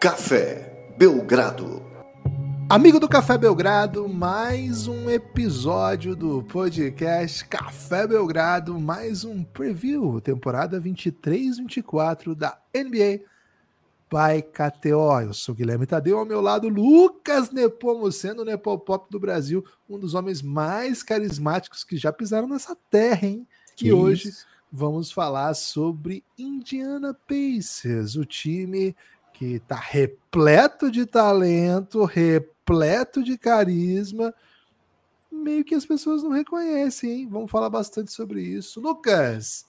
Café Belgrado. Amigo do Café Belgrado, mais um episódio do podcast Café Belgrado, mais um preview, temporada 23-24 da NBA by KTO. Eu sou Guilherme Tadeu, ao meu lado Lucas Nepomuceno, Nepopop do Brasil, um dos homens mais carismáticos que já pisaram nessa terra, hein? Que e hoje vamos falar sobre Indiana Pacers, o time que está repleto de talento, repleto de carisma, meio que as pessoas não reconhecem, hein? Vamos falar bastante sobre isso. Lucas,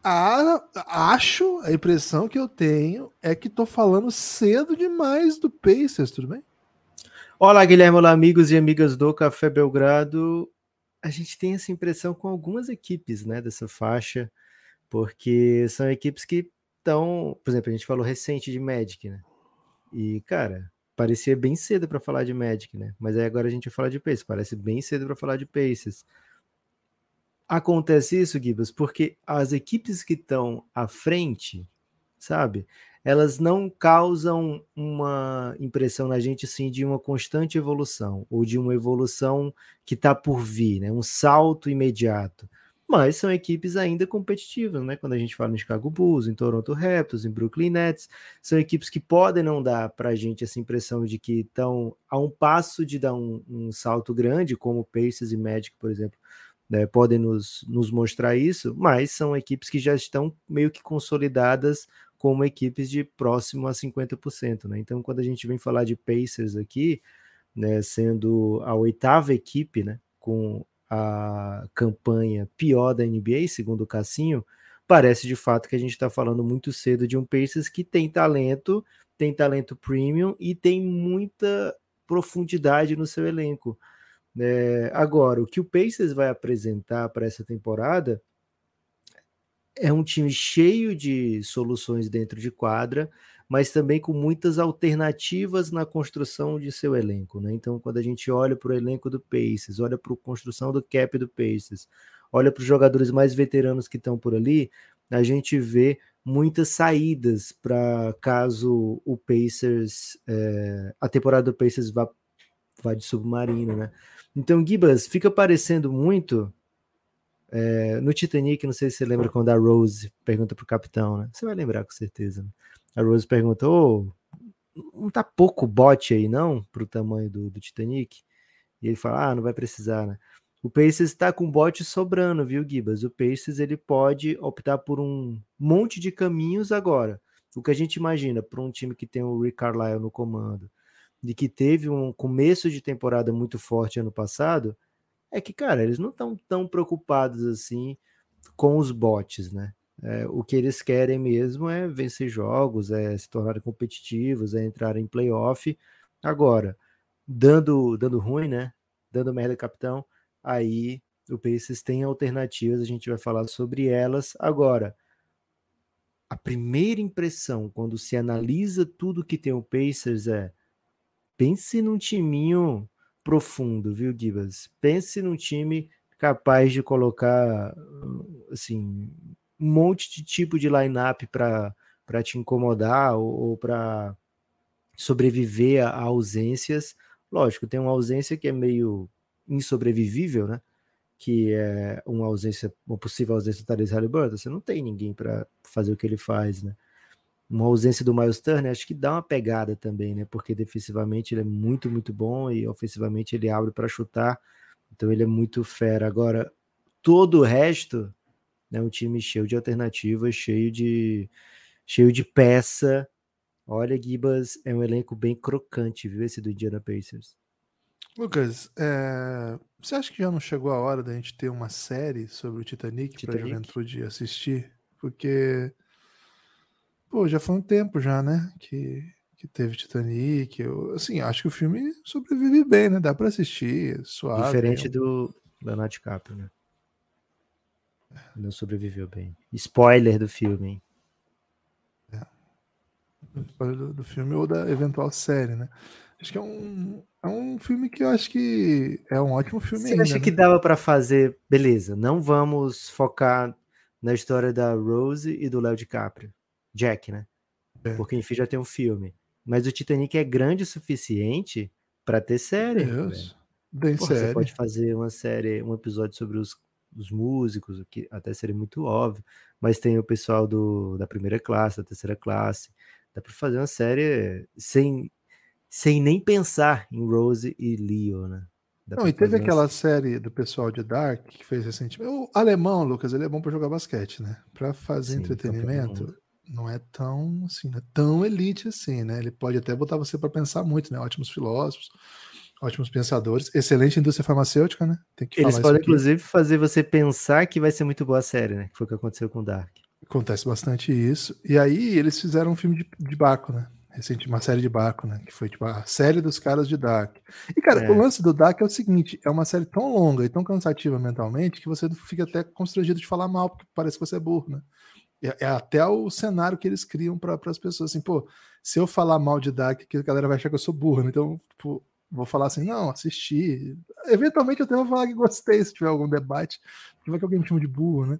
a, acho, a impressão que eu tenho é que estou falando cedo demais do Pacers, tudo bem? Olá, Guilherme, olá, amigos e amigas do Café Belgrado. A gente tem essa impressão com algumas equipes, né, dessa faixa, porque são equipes que então, por exemplo, a gente falou recente de Magic, né? E, cara, parecia bem cedo para falar de Magic, né? Mas aí agora a gente vai falar de Pacers. Parece bem cedo para falar de Pacers. Acontece isso, Gibas, porque as equipes que estão à frente, sabe? Elas não causam uma impressão na gente assim de uma constante evolução ou de uma evolução que está por vir, né? Um salto imediato mas são equipes ainda competitivas, né? Quando a gente fala em Chicago Bulls, em Toronto Raptors, em Brooklyn Nets, são equipes que podem não dar para a gente essa impressão de que estão a um passo de dar um, um salto grande, como Pacers e Magic, por exemplo, né? podem nos, nos mostrar isso, mas são equipes que já estão meio que consolidadas como equipes de próximo a 50%, né? Então, quando a gente vem falar de Pacers aqui, né, sendo a oitava equipe, né, com a campanha pior da NBA, segundo o Cassinho, parece de fato que a gente está falando muito cedo de um Pacers que tem talento, tem talento premium e tem muita profundidade no seu elenco. É, agora, o que o Pacers vai apresentar para essa temporada é um time cheio de soluções dentro de quadra, mas também com muitas alternativas na construção de seu elenco. Né? Então, quando a gente olha para o elenco do Pacers, olha para a construção do cap do Pacers, olha para os jogadores mais veteranos que estão por ali, a gente vê muitas saídas para caso o Pacers, é, a temporada do Pacers vá, vá de submarino, né? Então, Gibas, fica parecendo muito é, no Titanic, não sei se você lembra quando a Rose pergunta para o capitão, né? Você vai lembrar com certeza. Né? A Rose perguntou: oh, não tá pouco bote aí, não, para o tamanho do, do, Titanic? E ele fala: ah, não vai precisar, né? O Pacers está com bote sobrando, viu, Gibas? O Pacers ele pode optar por um monte de caminhos agora. O que a gente imagina para um time que tem o Rick Carlisle no comando, de que teve um começo de temporada muito forte ano passado, é que, cara, eles não estão tão preocupados assim com os bots, né? É, o que eles querem mesmo é vencer jogos, é se tornarem competitivos, é entrar em playoff. Agora, dando, dando ruim, né? Dando merda, capitão, aí o Pacers tem alternativas, a gente vai falar sobre elas. Agora, a primeira impressão quando se analisa tudo que tem o Pacers é pense num timinho profundo, viu, Gibas? Pense num time capaz de colocar assim um monte de tipo de line-up para te incomodar ou, ou para sobreviver a, ausências. Lógico, tem uma ausência que é meio insobrevivível, né? Que é uma ausência, uma possível ausência do Therese Halliburton. Você não tem ninguém para fazer o que ele faz, né? Uma ausência do Miles Turner acho que dá uma pegada também, né? Porque defensivamente ele é muito, muito bom e ofensivamente ele abre para chutar. Então ele é muito fera. Agora, todo o resto né? Um time cheio de alternativas, cheio de cheio de peça. Olha, Gibas, é um elenco bem crocante, viu? Esse do Indiana Pacers. Lucas, é... você acha que já não chegou a hora da gente ter uma série sobre o Titanic, Titanic? para a juventude assistir? Porque, pô, já foi um tempo já, né? Que, que teve Titanic. Eu, assim, acho que o filme sobrevive bem, né? Dá para assistir, suave. Diferente do Leonardo DiCaprio, né? Não sobreviveu bem. Spoiler do filme, hein? É. Spoiler do, do, filme ou da eventual série, né? Acho que é um, é um filme que eu acho que é um ótimo filme. Você ainda, acha né? que dava para fazer? Beleza, não vamos focar na história da Rose e do Léo DiCaprio. Jack, né? É. Porque enfim já tem um filme. Mas o Titanic é grande o suficiente para ter série. Deus. Bem Porra, você sério. pode fazer uma série, um episódio sobre os, os músicos, o que até seria muito óbvio, mas tem o pessoal do, da primeira classe, da terceira classe. Dá pra fazer uma série sem, sem nem pensar em Rose e Leo, né? Dá Não, e teve aquela série do pessoal de Dark que fez recentemente. O alemão, Lucas, ele é bom pra jogar basquete, né? Pra fazer Sim, entretenimento, mundo. não é tão assim, não é tão elite assim, né? Ele pode até botar você pra pensar muito, né? Ótimos filósofos, ótimos pensadores, excelente indústria farmacêutica, né? Tem que Eles podem, inclusive, fazer você pensar que vai ser muito boa a série, né? Que foi o que aconteceu com Dark. Acontece bastante isso. E aí eles fizeram um filme de, de barco, né? Recente, uma série de barco, né? Que foi tipo a série dos caras de Dark. E, cara, É. o lance do Dark é o seguinte: é uma série tão longa e tão cansativa mentalmente que você fica até constrangido de falar mal, porque parece que você é burro, né? É, é até o cenário que eles criam para as pessoas. Assim, pô, se eu falar mal de Dark, que a galera vai achar que eu sou burro, né? Então, tipo, vou falar assim, não, assisti. Eventualmente eu até vou falar que gostei se tiver algum debate, porque vai que alguém me chama de burro, né?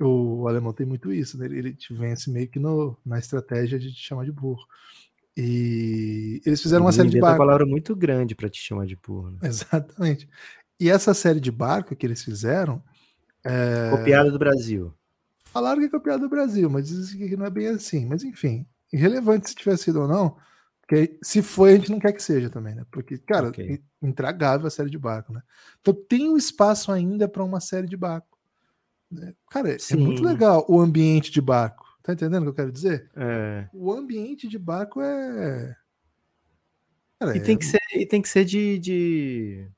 O alemão tem muito isso, né? ele, te vence meio que no, na estratégia de te chamar de burro. E eles fizeram uma Eles série de barco. palavra muito grande pra te chamar de burro. Né? Exatamente. E essa série de barco que eles fizeram, é, Copiada do Brasil. falaram que é copiado do Brasil, mas dizem que não é bem assim. Mas enfim, irrelevante se tivesse sido ou não, porque se foi, a gente não quer que seja também, né? Porque, cara, Ok. in- intragável a série de barco, né? Então tem um espaço ainda para uma série de barco. né? Cara, é- é muito Sim. legal o ambiente de barco. Tá entendendo o que eu quero dizer? É. O ambiente de barco é. Cara, E é- tem que ser, e tem que ser de, de-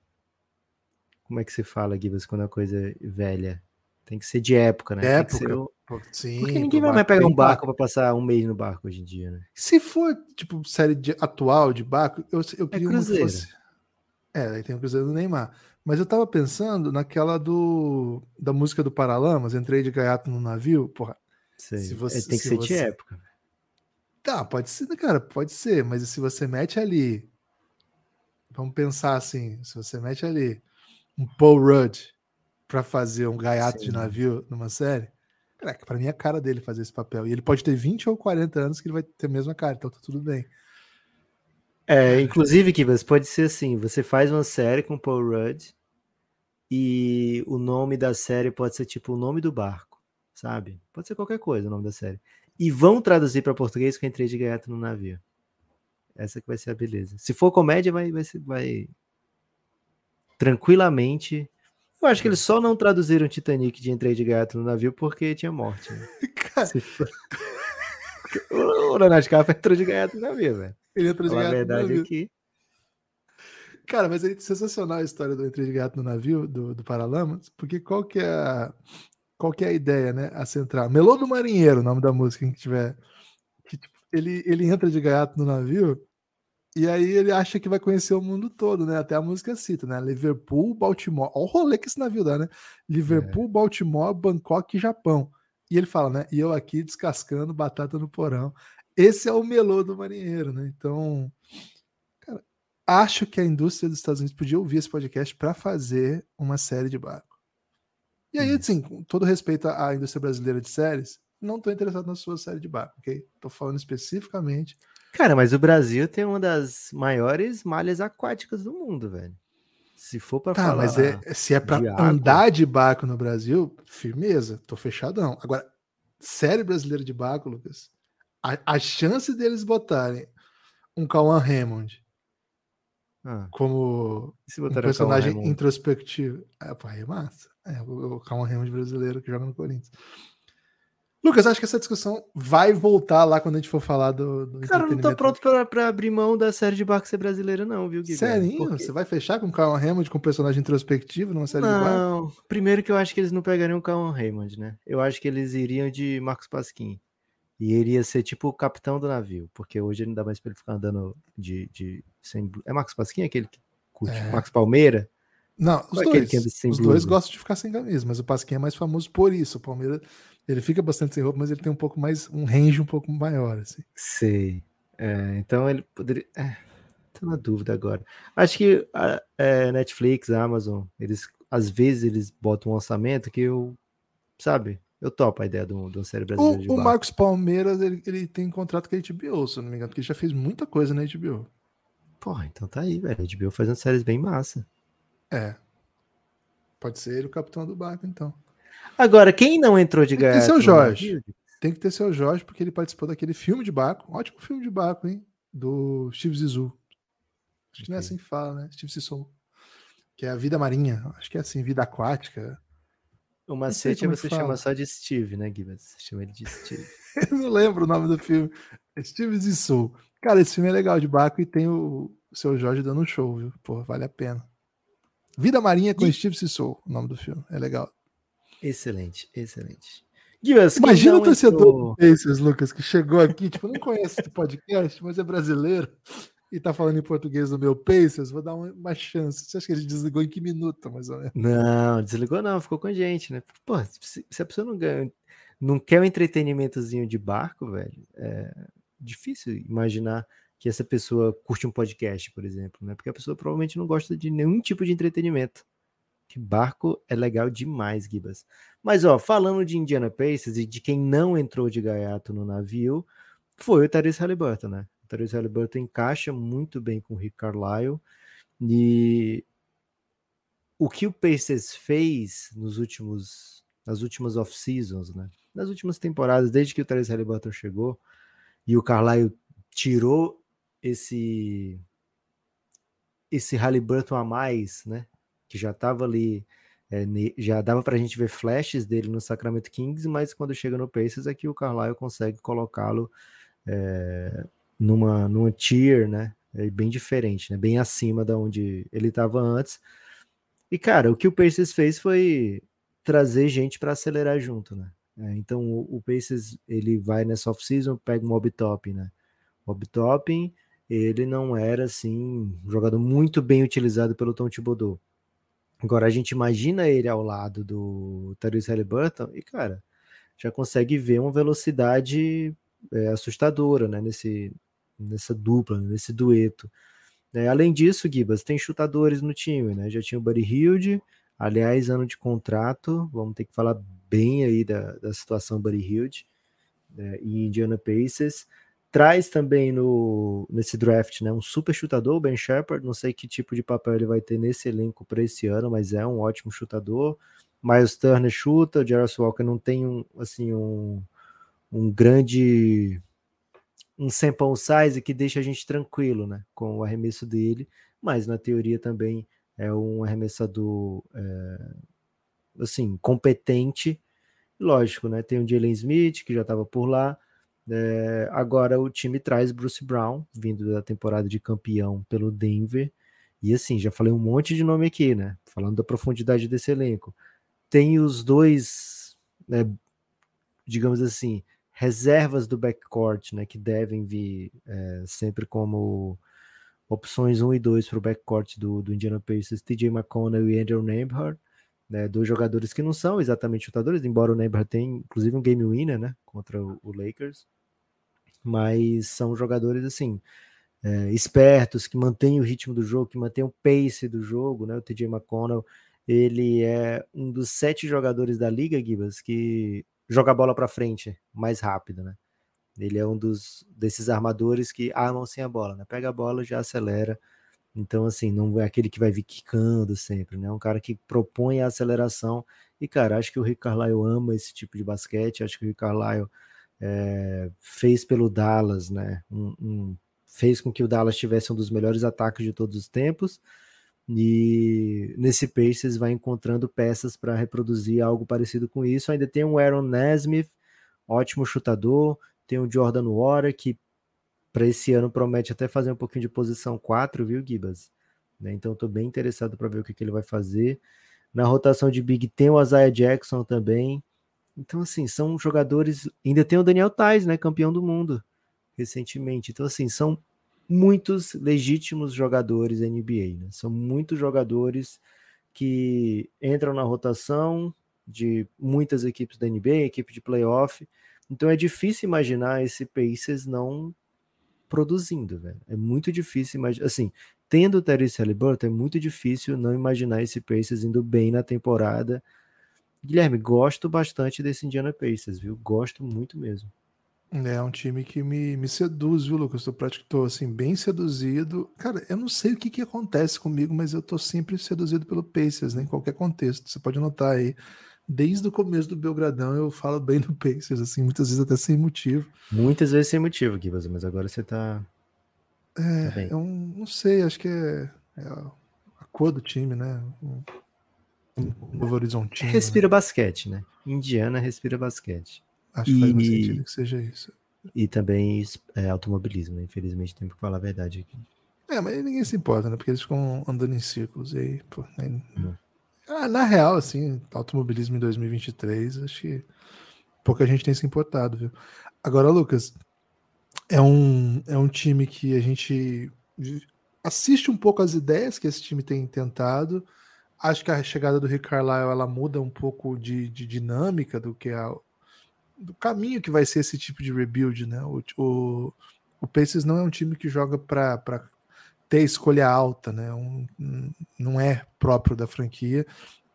Como é que se fala, Gibas, quando a coisa é velha? Tem que ser de época, né? De Tem que época. ser o- Sim, Porque ninguém vai mais pegar um barco pra passar um mês no barco hoje em dia, né? Se for, tipo, série de- atual de barco, eu, eu queria muito que Cruzeiro. fosse. É, aí tem o Cruzeiro do Neymar. Mas eu tava pensando naquela do da música do Paralamas, entrei de gaiato no navio. Porra, Sei. Se você- É, tem que se ser de você- época. tá, pode ser, né, cara, pode ser, mas se você mete ali. Vamos pensar assim, se você mete ali um Paul Rudd pra fazer um gaiato de Sim. navio numa série, caraca, pra mim é a cara dele fazer esse papel. E ele pode ter 20 ou 40 anos que ele vai ter a mesma cara, então tá tudo bem. É, inclusive, Gibas, pode ser assim: você faz uma série com Paul Rudd e o nome da série pode ser tipo o nome do barco, sabe? Pode ser qualquer coisa o nome da série. E vão traduzir para português com entrei de gaiato no navio. Essa que vai ser a beleza. Se for comédia, vai, vai, vai tranquilamente. Eu acho que eles só não traduziram Titanic de entrei de gaiato no navio porque tinha morte. né? Cara, Se for... o Leonardo DiCaprio entrou de gaiato no navio, velho. ele entrou de a gaiato no verdade navio. aqui. Cara, mas é sensacional a história do Entrei de Gato no navio, do, do Paralamas, porque qual que é a, qual que é a ideia, né? A central. Melô do Marinheiro, o nome da música, quem tiver. Que, tipo, ele, ele entra de gaiato no navio e aí ele acha que vai conhecer o mundo todo, né? Até a música cita, né? Liverpool, Baltimore. Olha o rolê que esse navio dá, né? Liverpool, Baltimore, Bangkok e Japão. E ele fala, né? E eu aqui descascando batata no porão. Esse é o melô do marinheiro, né? Então, cara, acho que a indústria dos Estados Unidos podia ouvir esse podcast para fazer uma série de barco. E aí, Hum. assim, com todo respeito à indústria brasileira de séries, não tô interessado na sua série de barco, ok? Tô falando especificamente. Cara, mas o Brasil tem uma das maiores malhas aquáticas do mundo, velho. Se for pra Tá, falar. mas é, se é para água. andar de barco no Brasil, firmeza, tô fechadão. Agora, série brasileira de barco, Lucas, a, a chance deles botarem um Cauã Raymond Ah, como um personagem introspectivo. É, pô, aí é massa. É, o, Cauã Raymond brasileiro que joga no Corinthians. Lucas, acho que essa discussão vai voltar lá quando a gente for falar do, do Cara, não tô pronto pra, pra abrir mão da série de barco ser brasileira, não, viu, Guilherme? Sério? Porque- Você vai fechar com o Cauã Raymond com um personagem introspectivo numa série de barco? Não, primeiro que eu acho que eles não pegariam o Cauan Raymond, né? Eu acho que eles iriam de Marcos Pasquim. E ele ia ser tipo o capitão do navio, porque hoje não dá mais pra ele ficar andando de. de sem... É Marcos Pasquim aquele que curte? É. Marcos Palmeira? Não, os é dois. Os blusa? dois gostam de ficar sem camisa, mas o Pasquim é mais famoso por isso. O Palmeiras, ele fica bastante sem roupa, mas ele tem um pouco mais, um range um pouco maior, assim. Sei. É, então ele poderia. É, tô na dúvida agora. Acho que a é, Netflix, Amazon, eles às vezes eles botam um orçamento que eu, sabe, Eu topo a ideia de, um, de uma série brasileira o, de o. Marcos Palmeiras, ele, ele tem contrato com a HBO, se eu não me engano, porque ele já fez muita coisa na HBO. Porra, então tá aí, velho. A HBO fazendo séries bem massa. É. Pode ser ele o capitão do barco, então. Agora, quem não entrou de Tem que ter seu Jorge. Tem que ter seu Jorge, porque ele participou daquele filme de barco. Ótimo filme de barco, hein? Do Steve Zissou. Acho que não é assim que fala, né? Steve Zissou. Que é a vida marinha. Acho que é assim, vida aquática. O macete é você chama só de Steve, né, Gibas? Você chama ele de Steve. Eu não lembro o nome do filme. É Steve Zissou. Cara, esse filme é legal de barco e tem o, o seu Jorge dando um show, viu? Pô, vale a pena. Vida Marinha com E- Steve Zissou, o nome do filme. É legal. Excelente, excelente. Quem Imagina o torcedor entrou- do Pacers, Lucas, que chegou aqui, tipo, não conhece esse podcast, mas é brasileiro e tá falando em português do meu Pacers, vou dar uma, uma chance. Você acha que ele desligou em que minuto, mais ou menos? Não, desligou não, ficou com a gente, né? Pô, se, se a pessoa não ganha, não quer um entretenimentozinho de barco, velho, é difícil imaginar que essa pessoa curte um podcast, por exemplo, né? Porque a pessoa provavelmente não gosta de nenhum tipo de entretenimento. Barco é legal demais, Gibas. Mas, ó, falando de Indiana Pacers e de quem não entrou de gaiato no navio, foi o Therese Halliburton, né? O Therese Halliburton encaixa muito bem com o Rick Carlisle e o que o Pacers fez nos últimos, nas últimas off-seasons, né? Nas últimas temporadas, desde que o Therese Halliburton chegou e o Carlisle tirou esse esse Halliburton a mais, né? Que já estava ali, é, já dava para a gente ver flashes dele no Sacramento Kings, mas quando chega no Pacers é que o Carlisle consegue colocá-lo é, numa, numa tier, né? É bem diferente, né? Bem acima da onde ele estava antes. E, cara, o que o Pacers fez foi trazer gente para acelerar junto, né? É, então, o, o Pacers, ele vai nessa off-season, pega um Mob Topping, né? Mob Topping, ele não era, assim, um jogador muito bem utilizado pelo Tom Thibodeau. Agora, a gente imagina ele ao lado do Tyrese Halliburton e, cara, já consegue ver uma velocidade é, assustadora, né? Nesse, nessa dupla, nesse dueto. É, além disso, Gibas, tem chutadores no time, né? Já tinha o Buddy Hilde, aliás, ano de contrato, vamos ter que falar bem aí da, da situação Buddy Hilde né? e Indiana Pacers. Traz também no, nesse draft né, um super chutador, o Ben Shepard. Não sei que tipo de papel ele vai ter nesse elenco para esse ano, mas é um ótimo chutador. Miles Turner chuta, o Jarvis Walker não tem um, assim, um, um grande um sample size que deixa a gente tranquilo, né, com o arremesso dele, mas na teoria também é um arremessador é, assim competente. Lógico, né? Tem o Jalen Smith que já estava por lá. É, agora o time traz Bruce Brown, vindo da temporada de campeão pelo Denver. E assim, já falei um monte de nome aqui, né? Falando da profundidade desse elenco. Tem os dois, né, digamos assim, reservas do backcourt, né, que devem vir é, sempre como opções 1 e 2 para o backcourt do, do Indiana Pacers, TJ McConnell e Andrew Nembhard, né, dois jogadores que não são exatamente chutadores, embora o Nembhard tenha inclusive um game winner, né, contra o, o Lakers, mas são jogadores assim, é, espertos, que mantêm o ritmo do jogo, que mantêm o pace do jogo, né, o TJ McConnell, ele é um dos sete jogadores da liga, Gibas, que joga a bola para frente mais rápido, né? Ele é um dos desses armadores que armam sem a bola, né? Pega a bola já acelera. Então, assim, não é aquele que vai vir quicando sempre, né? É um cara que propõe a aceleração. E, cara, acho que o Rick Carlisle ama esse tipo de basquete. Acho que o Rick Carlisle é, fez pelo Dallas, né? Um, um, fez com que o Dallas tivesse um dos melhores ataques de todos os tempos. E nesse Pacers vai encontrando peças para reproduzir algo parecido com isso. Ainda tem um Aaron Nesmith, ótimo chutador. Tem o Jordan Water, que para esse ano promete até fazer um pouquinho de posição 4, viu, Gibas? Né? Então estou bem interessado para ver o que, que, ele vai fazer. Na rotação de Big tem o Isaiah Jackson também. Então, assim, são jogadores. Ainda tem o Daniel Tais, né? Campeão do mundo recentemente. Então, assim, são muitos legítimos jogadores NBA, né? São muitos jogadores que entram na rotação de muitas equipes da NBA, equipe de playoff. Então é difícil imaginar esse Pacers não produzindo, velho. É muito difícil imaginar. Assim, tendo o Therese Halliburton, é muito difícil não imaginar esse Pacers indo bem na temporada. Guilherme, gosto bastante desse Indiana Pacers, viu? Gosto muito mesmo. É um time que me, me seduz, viu, Lucas? Tô, tô assim, bem seduzido. Cara, eu não sei o que, que acontece comigo, mas eu tô sempre seduzido pelo Pacers, né? Em qualquer contexto. Você pode notar aí. Desde o começo do Belgradão eu falo bem do Pacers, assim, muitas vezes até sem motivo. Muitas vezes sem motivo, aqui, mas agora você tá. É, tá eu não sei, acho que é, é a cor do time, né? Novo Horizontino. Respira né? basquete, né? Indiana respira basquete. Acho que faz mais sentido que seja isso. E também é, automobilismo, né? Infelizmente tem que falar a verdade aqui. É, mas ninguém se importa, né? Porque eles ficam andando em círculos. E aí, pô, aí... Uhum. Ah, na real, assim, automobilismo em 2023, acho que pouca gente tem se importado, viu? Agora, Lucas, é um, é um time que a gente assiste um pouco as ideias que esse time tem tentado, Acho que a chegada do Rick Carlisle ela muda um pouco de, de dinâmica do que a, do caminho que vai ser esse tipo de rebuild, né? O, o, o Pacers não é um time que joga para ter escolha alta, né? Um, não é próprio da franquia.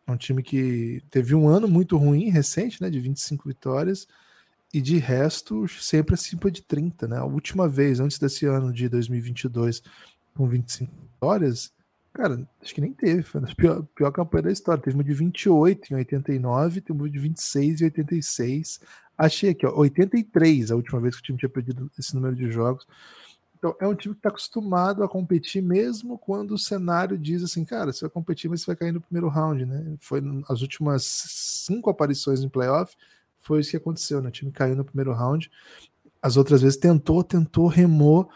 É um time que teve um ano muito ruim, recente, né? De 25 vitórias, e de resto, sempre acima de 30, né? A última vez, antes desse ano de 2022, com 25 vitórias, Cara, acho que nem teve. Foi a pior, pior campanha da história. Teve uma de 28 em 89, teve uma de 26 em 86. Achei aqui, ó, 83, a última vez que o time tinha perdido esse número de jogos. Então, é um time que está acostumado a competir, mesmo quando o cenário diz assim, cara, você vai competir, mas você vai cair no primeiro round, né? Foi as últimas cinco aparições em playoff, foi isso que aconteceu, né? O time caiu no primeiro round. As outras vezes tentou, tentou, remou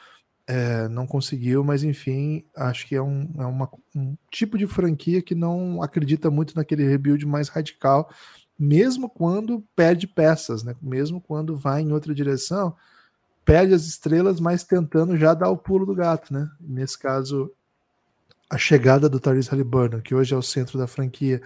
é, não conseguiu, mas enfim, acho que é, um, é uma, um tipo de franquia que não acredita muito naquele rebuild mais radical, mesmo quando perde peças, né? mesmo quando vai em outra direção, perde as estrelas, mas tentando já dar o pulo do gato. Né? Nesse caso, a chegada do Tyrese Halliburton, que hoje é o centro da franquia,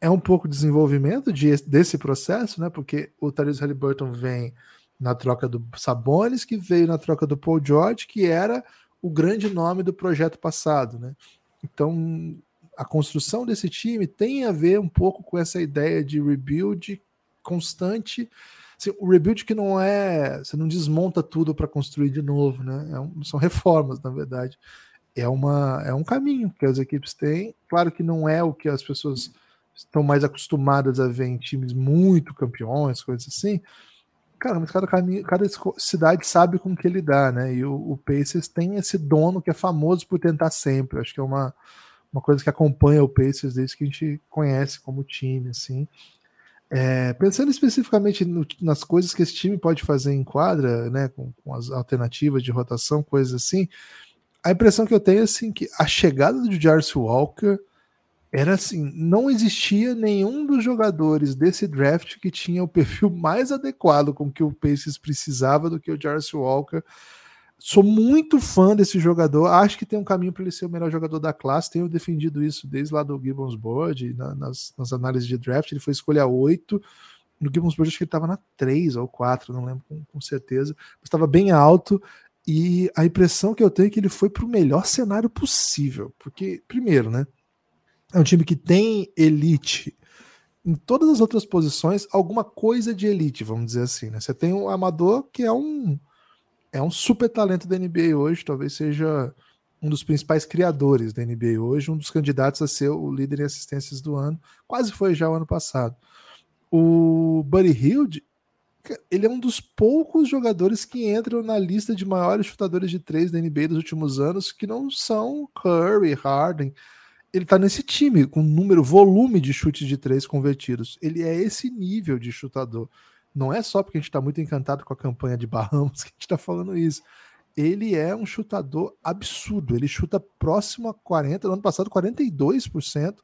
é um pouco de desenvolvimento de, desse processo, né? porque o Tyrese Halliburton vem na troca do Sabonis, que veio na troca do Paul George, que era o grande nome do projeto passado, né? Então, a construção desse time tem a ver um pouco com essa ideia de rebuild constante. Assim, o rebuild que não é. Você não desmonta tudo para construir de novo, né? É um, são reformas, na verdade. É, uma, é um caminho que as equipes têm. Claro que não é o que as pessoas estão mais acostumadas a ver em times muito campeões, coisas assim Cara, mas cada, cada cidade sabe com que lidar, né? E o, o Pacers tem esse dono que é famoso por tentar sempre. Acho que é uma, uma coisa que acompanha o Pacers desde que a gente conhece como time, assim. É, pensando especificamente no, nas coisas que esse time pode fazer em quadra, né, com, com, as alternativas de rotação, coisas assim, a impressão que eu tenho é assim que a chegada do Jarvis Walker era assim, não existia nenhum dos jogadores desse draft que tinha o perfil mais adequado com que o Pacers precisava do que o Jarvis Walker. Sou muito fã desse jogador, acho que tem um caminho para ele ser o melhor jogador da classe, tenho defendido isso desde lá do Gibbons Board, na, nas, nas, análises de draft, ele foi escolha 8, no Gibbons Board acho que ele estava na 3 ou 4, não lembro com, com certeza, mas estava bem alto, e a impressão que eu tenho é que ele foi para o melhor cenário possível, porque, primeiro, né, é um time que tem elite em todas as outras posições, alguma coisa de elite, vamos dizer assim. Né? Você tem o Amador, que é um, é um super talento da NBA hoje, talvez seja um dos principais criadores da NBA hoje, um dos candidatos a ser o líder em assistências do ano, quase foi já o ano passado. O Buddy Hield, ele é um dos poucos jogadores que entram na lista de maiores chutadores de três da NBA dos últimos anos, que não são Curry, Harden, ele tá nesse time, com número, volume de chutes de três convertidos. Ele é esse nível de chutador. Não é só porque a gente está muito encantado com a campanha de Bahamas que a gente está falando isso. Ele é um chutador absurdo. Ele chuta próximo a 40%, no ano passado 42%,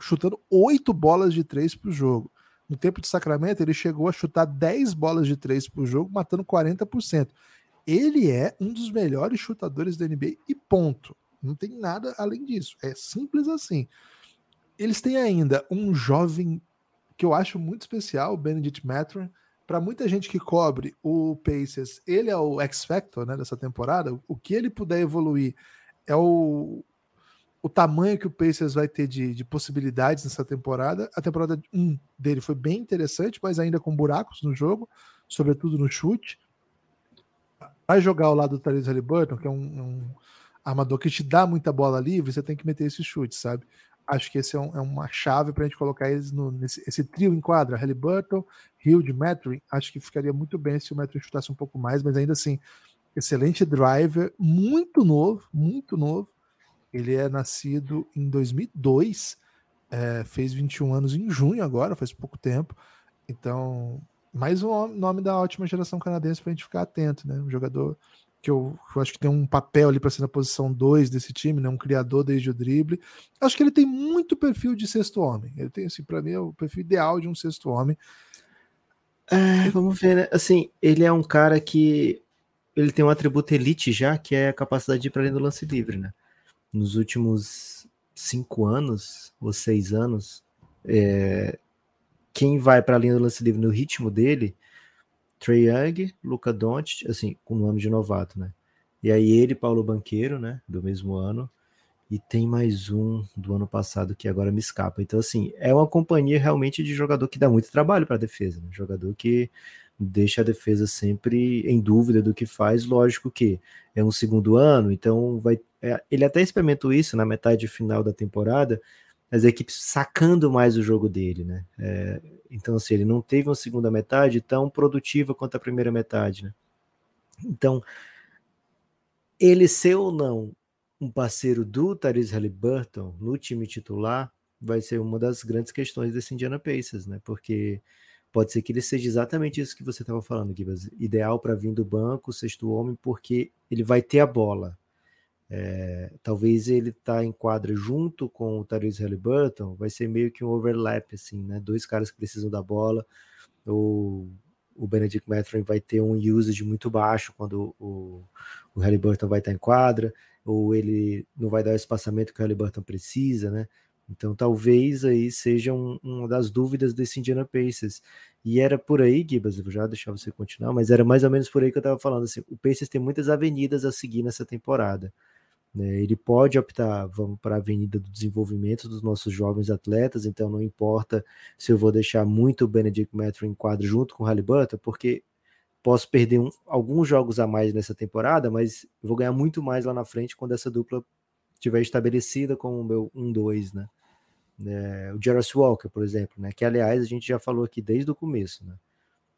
chutando oito bolas de três por jogo. No tempo de Sacramento, ele chegou a chutar 10 bolas de três por jogo, matando 40%. Ele é um dos melhores chutadores da NBA e ponto. Não tem nada além disso. É simples assim. Eles têm ainda um jovem que eu acho muito especial, Benedict Mathurin. Para muita gente que cobre o Pacers, ele é o X Factor né, dessa temporada. O que ele puder evoluir é o o tamanho que o Pacers vai ter de, de possibilidades nessa temporada. A temporada 1 dele foi bem interessante, mas ainda com buracos no jogo, sobretudo no chute. Vai jogar ao lado do Therese Halliburton, que é um, um, armador que te dá muita bola livre, você tem que meter esse chute, sabe? Acho que esse é, um, é uma chave para a gente colocar eles no, nesse esse trio em quadra. Halliburton, Hill, Metry. Acho que ficaria muito bem se o Metry chutasse um pouco mais, mas ainda assim, excelente driver, muito novo, muito novo ele é nascido em 2002, é, fez 21 anos em junho agora, faz pouco tempo. Então, mais um nome da ótima geração canadense para a gente ficar atento, né? Um jogador que eu, eu acho que tem um papel ali para ser na posição 2 desse time, né? Um criador desde o drible. Acho que ele tem muito perfil de sexto homem. Ele tem, assim, para mim, é o perfil ideal de um sexto homem. É, vamos ver, né? Assim, ele é um cara que ele tem um atributo elite já, que é a capacidade de ir para além do lance livre, né? nos últimos cinco anos ou seis anos, é, quem vai para a linha do lance livre no ritmo dele, Trey Young, Luca Doncic, assim, com nome de novato, né? E aí ele, Paulo Banqueiro, né, do mesmo ano, e tem mais um do ano passado que agora me escapa. Então, assim, é uma companhia realmente de jogador que dá muito trabalho para a defesa, né? jogador que deixa a defesa sempre em dúvida do que faz. Lógico que é um segundo ano, então vai. É, ele até experimentou isso na metade final da temporada, as equipes sacando mais o jogo dele, né? É, então, assim, ele não teve uma segunda metade tão produtiva quanto a primeira metade, né? Então, ele ser ou não um parceiro do Tyrese Halliburton no time titular vai ser uma das grandes questões desse Indiana Pacers, né? Porque Pode ser que ele seja exatamente isso que você estava falando, Gibas. Ideal para vir do banco, sexto homem, porque ele vai ter a bola. É, talvez ele tá em quadra junto com o Tyrese Halliburton, vai ser meio que um overlap, assim, né? Dois caras que precisam da bola. O, o Benedict Mathurin vai ter um usage muito baixo quando o, o Halliburton vai estar tá em quadra, ou ele não vai dar o espaçamento que o Halliburton precisa, né? Então talvez aí seja um, uma das dúvidas desse Indiana Pacers. E era por aí, Gibas, eu já deixar você continuar, mas era mais ou menos por aí que eu estava falando. Assim, o Pacers tem muitas avenidas a seguir nessa temporada. Né? Ele pode optar, vamos para a avenida do desenvolvimento dos nossos jovens atletas, então não importa se eu vou deixar muito o Benedict Metro em quadro junto com o Halliburton, porque posso perder um, alguns jogos a mais nessa temporada, mas vou ganhar muito mais lá na frente quando essa dupla estiver estabelecida como o meu 1-2, né? É, o Jarvis Walker, por exemplo, né? Que aliás a gente já falou aqui desde o começo, né?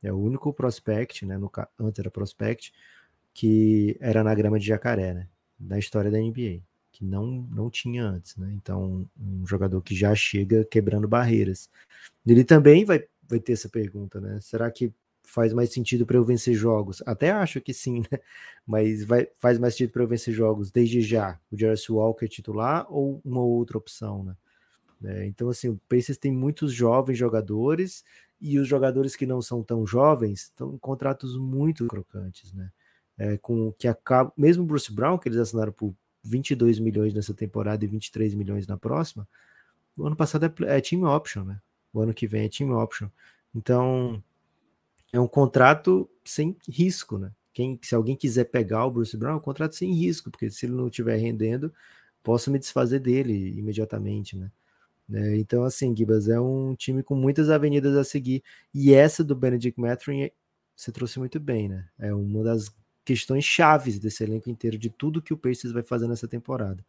É o único prospect, né? No, antes era prospect, que era na grama de jacaré, né? Da história da NBA, que não, não tinha antes, né? Então, um jogador que já chega quebrando barreiras. Ele também vai, vai ter essa pergunta, né? Será que faz mais sentido para eu vencer jogos? Até acho que sim, né? Mas vai, faz mais sentido para eu vencer jogos desde já, o Jarvis Walker titular ou uma outra opção, né? Né? Então, assim, o Pacers tem muitos jovens jogadores e os jogadores que não são tão jovens estão em contratos muito crocantes, né? É, com que acaba, mesmo Bruce Brown, que eles assinaram por 22 milhões nessa temporada e 23 milhões na próxima, o ano passado é, é team option, né? O ano que vem é team option. Então, é um contrato sem risco, né? Quem, se alguém quiser pegar o Bruce Brown, é um contrato sem risco, porque se ele não estiver rendendo, posso me desfazer dele imediatamente, né? Né? Então, assim, Gibas é um time com muitas avenidas a seguir. E essa do Benedict Mathurin você trouxe muito bem, né? É uma das questões chaves desse elenco inteiro, de tudo que o Pacers vai fazer nessa temporada.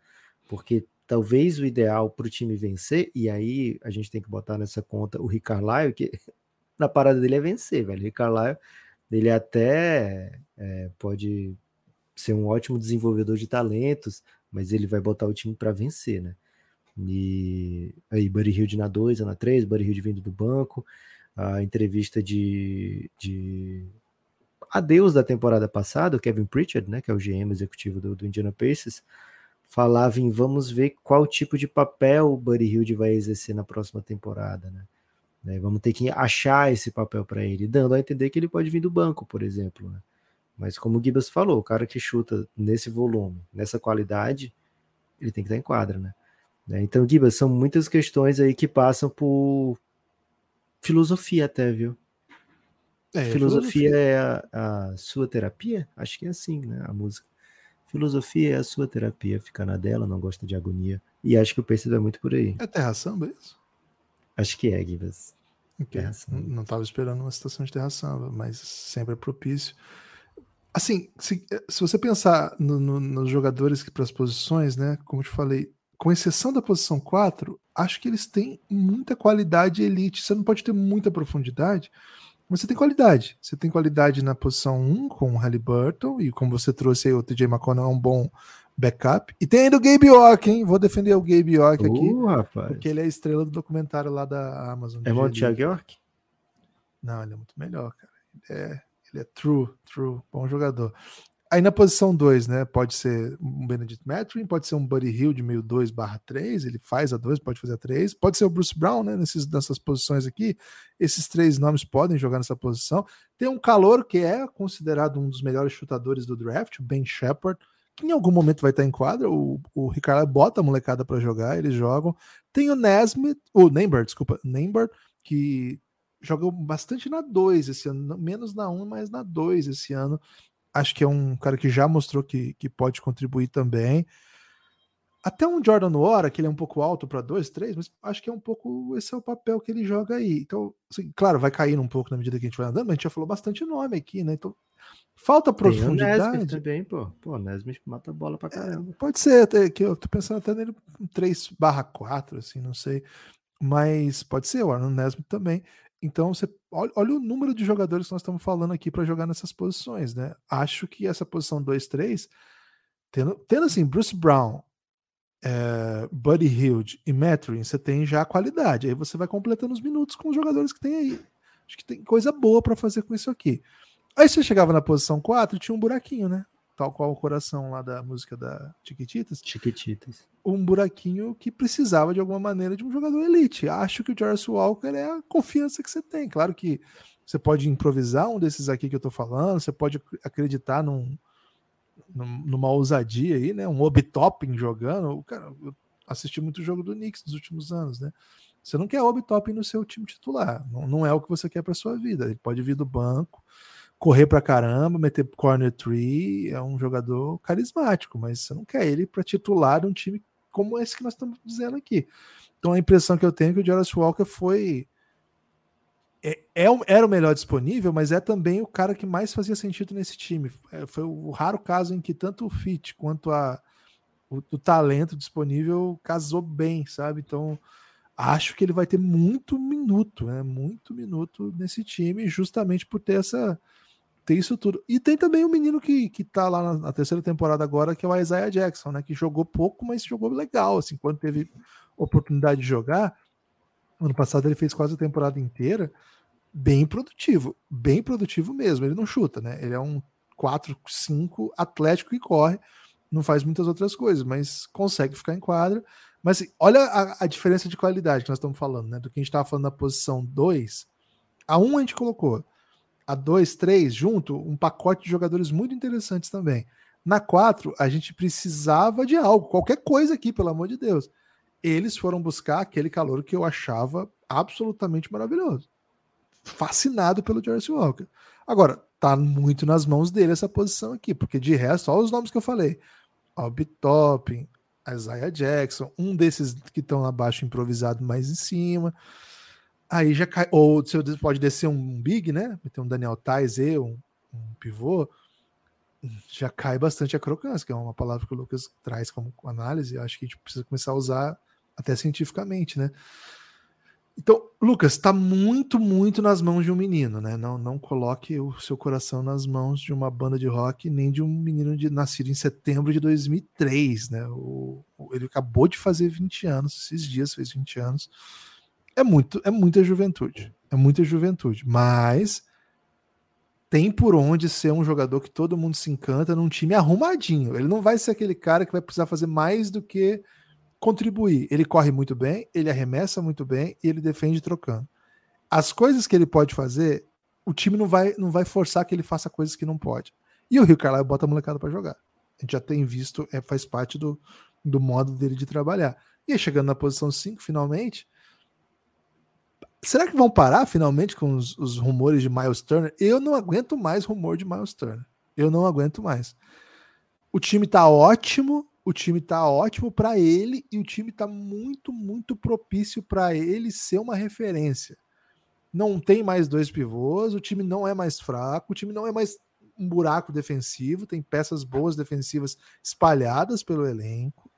Porque talvez o ideal para o time vencer, e aí a gente tem que botar nessa conta o Rick Carlisle, que na parada dele é vencer, velho. O Rick Carlisle, ele até é, pode ser um ótimo desenvolvedor de talentos, mas ele vai botar o time para vencer, né? E aí, Buddy Hilde na 2, na 3, Buddy Hilde vindo do banco, a entrevista de, de adeus da temporada passada, o Kevin Pritchard, né, que é o GM executivo do, do Indiana Pacers, falava em vamos ver qual tipo de papel o Buddy Hilde vai exercer na próxima temporada, né? né vamos ter que achar esse papel para ele, dando a entender que ele pode vir do banco, por exemplo. Né? Mas como o Gibas falou, o cara que chuta nesse volume, nessa qualidade, ele tem que estar em quadra, né? Né? Então, Giba, são muitas questões aí que passam por filosofia até, viu? É, filosofia, filosofia, é a, a, sua terapia? Acho que é assim, né? A música. Filosofia é a sua terapia, fica na dela, não gosta de agonia. E acho que o Pacers é muito por aí. É terra samba isso? Acho que é, Gibas. Okay. Não estava esperando uma situação de terra samba, mas sempre é propício. Assim, se, se você pensar no, no, nos jogadores para as posições, né? Como eu te falei, com exceção da posição 4, acho que eles têm muita qualidade elite. Você não pode ter muita profundidade, mas você tem qualidade. Você tem qualidade na posição 1 com o Halliburton, e como você trouxe aí, o TJ McConnell é um bom backup. E tem ainda o Gabe York, hein? Vou defender o Gabe York aqui. Uh, rapaz. Porque ele é a estrela do documentário lá da Amazon. É o Thiago York? Não, ele é muito melhor, cara. Ele é, ele é true, true, bom jogador. Aí na posição 2, né? Pode ser um Benedict Mathurin, pode ser um Buddy Hill de meio 2 barra 3, ele faz a 2, pode fazer a 3, pode ser o Bruce Brown, né? Nesses, nessas posições aqui. Esses três nomes podem jogar nessa posição. Tem um calor que é considerado um dos melhores chutadores do draft, o Ben Shepard, que em algum momento vai estar em quadra. O, o Ricardo bota a molecada para jogar, eles jogam. Tem o Nesmith, o Nember, desculpa, Nember, que jogou bastante na 2 esse ano, menos na 1, um, mas na 2 esse ano. Acho que é um cara que já mostrou que, que pode contribuir também. Até um Jordan Noora, que ele é um pouco alto para 2, 3, mas acho que é um pouco esse é o papel que ele joga aí. Então, assim, claro, vai caindo um pouco na medida que a gente vai andando, mas a gente já falou bastante nome aqui, né? Então, falta profundidade. também, pô. Pô, Nesmith mata a bola pra é, caramba. É, pode ser, até que eu tô pensando até nele 3/4, assim, não sei. Mas pode ser, o Arnold Nesmith também. Então, você olha, olha, o número de jogadores que nós estamos falando aqui para jogar nessas posições, né? Acho que essa posição 2-3, tendo, tendo assim, Bruce Brown, é, Buddy Hilde e Mathurin, você tem já a qualidade. Aí você vai completando os minutos com os jogadores que tem aí. Acho que tem coisa boa para fazer com isso aqui. Aí você chegava na posição 4 tinha um buraquinho, né? Tal qual o coração lá da música da Chiquititas. Chiquititas. Um buraquinho que precisava de alguma maneira de um jogador elite. Acho que o Jarvis Walker é a confiança que você tem. Claro que você pode improvisar um desses aqui que eu tô falando, você pode acreditar num, numa ousadia aí, né? Um Obi-Topping jogando. Cara, eu assisti muito jogo do Knicks nos últimos anos, né? Você não quer Obi-Topping no seu time titular. Não, não é o que você quer para sua vida. Ele pode vir do banco correr pra caramba, meter corner tree, é um jogador carismático, mas você não quer ele para titular de um time como esse que nós estamos dizendo aqui. Então a impressão que eu tenho é que o Jarvis Walker foi é, é, era o melhor disponível, mas é também o cara que mais fazia sentido nesse time. É, foi o raro caso em que tanto o fit quanto a, o, o, talento disponível casou bem, sabe? Então acho que ele vai ter muito minuto, né? Muito minuto nesse time, justamente por ter essa tem isso tudo. E tem também um menino que, que tá lá na, na, terceira temporada agora, que é o Isaiah Jackson, né? Que jogou pouco, mas jogou legal, assim, quando teve oportunidade de jogar. Ano passado ele fez quase a temporada inteira. Bem produtivo, bem produtivo mesmo. Ele não chuta, né? Ele é um 4-5 atlético que corre, não faz muitas outras coisas, mas consegue ficar em quadra. Mas assim, olha a, a, diferença de qualidade que nós estamos falando, né? Do que a gente estava falando na posição 2. A 1 um a gente colocou a 2, 3, junto, um pacote de jogadores muito interessantes também. Na 4, a gente precisava de algo, qualquer coisa aqui, pelo amor de Deus. Eles foram buscar aquele calor que eu achava absolutamente maravilhoso. Fascinado pelo Jarvis Walker. Agora, tá muito nas mãos dele essa posição aqui, porque de resto, olha os nomes que eu falei. Obi Toppin, Isaiah Jackson, um desses que estão abaixo improvisado mais em cima. Aí já cai. Ou você pode descer um big, né? Meter um Daniel Tais e um, um pivô. Já cai bastante a crocância, que é uma palavra que o Lucas traz como análise. Acho que a gente precisa começar a usar até cientificamente, né? Então, Lucas, está muito, muito nas mãos de um menino, né? Não, não coloque o seu coração nas mãos de uma banda de rock, nem de um menino de, nascido em setembro de 2003, né? O, ele acabou de fazer 20 anos, esses dias fez 20 anos é muito, é muita juventude. É muita juventude. Mas tem por onde ser um jogador que todo mundo se encanta num time arrumadinho. Ele não vai ser aquele cara que vai precisar fazer mais do que contribuir. Ele corre muito bem, ele arremessa muito bem e ele defende trocando. As coisas que ele pode fazer, o time não vai, não vai forçar que ele faça coisas que não pode. E o Rio Carlisle bota a molecada para jogar. A gente já tem visto, é, faz parte do, do modo dele de trabalhar. E chegando na posição 5, finalmente, Será que vão parar finalmente com os, os, rumores de Miles Turner? Eu não aguento mais rumor de Miles Turner. Eu não aguento mais. O time tá ótimo, o time tá ótimo para ele e o time tá muito, muito propício para ele ser uma referência. Não tem mais dois pivôs, o time não é mais fraco, o time não é mais um buraco defensivo, tem peças boas defensivas espalhadas pelo elenco.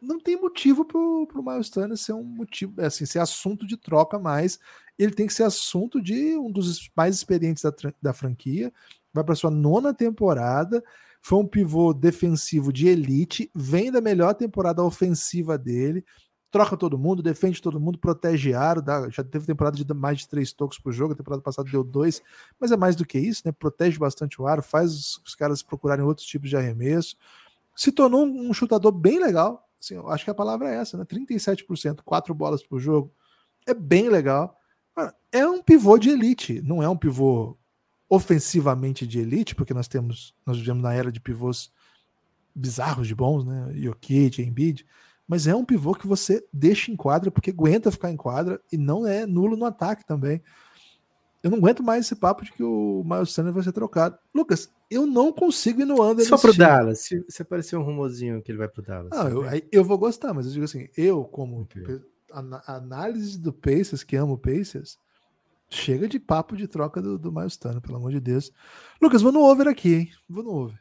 Não tem motivo para o Miles Turner ser um motivo, assim, ser assunto de troca mais. Ele tem que ser assunto de um dos mais experientes da, da franquia. Vai para sua nona temporada. Foi um pivô defensivo de elite, vem da melhor temporada ofensiva dele, troca todo mundo, defende todo mundo, protege aro, dá, já teve temporada de mais de três toques por jogo, a temporada passada deu dois, mas é mais do que isso, né? Protege bastante o aro, faz os, os caras procurarem outros tipos de arremesso. Se tornou um, um chutador bem legal, assim, eu acho que a palavra é essa, né? 37%, quatro bolas por jogo, é bem legal. É um pivô de elite, não é um pivô ofensivamente de elite, porque nós temos, nós vivemos na era de pivôs bizarros de bons, né? Jokic, Embiid, mas é um pivô que você deixa em quadra porque aguenta ficar em quadra e não é nulo no ataque também. Eu não aguento mais esse papo de que o Miles Turner vai ser trocado. Lucas, eu não consigo ir no under. Só pro time. Dallas. Se, se aparecer um rumozinho que ele vai pro Dallas. Não, eu, eu, vou gostar, mas eu digo assim, eu como okay. análise do Pacers, que amo o Pacers, Chega de papo de troca do, do Miles Turner, pelo amor de Deus. Lucas, vou no over aqui, hein? Vou no over.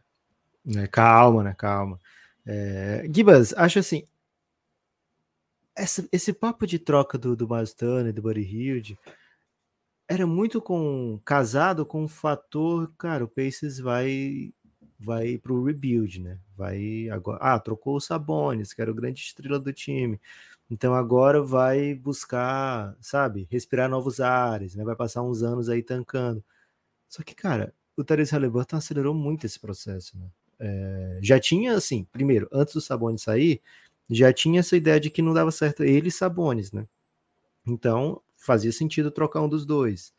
É, calma, né? Calma. É, Gibas, acho assim. Essa, esse papo de troca do, do Miles Turner, do Buddy Hilde, era muito com casado com o fator, cara, o Pacers vai vai para o rebuild, né? Vai agora, ah, trocou o Sabonis, que era o grande estrela do time. Então agora vai buscar, sabe, respirar novos ares, né? Vai passar uns anos aí tancando. Só que, cara, o Therese Halliburton acelerou muito esse processo, né? É, já tinha, assim, primeiro, antes do Sabonis sair, já tinha essa ideia de que não dava certo ele e Sabonis, né? Então fazia sentido trocar um dos dois.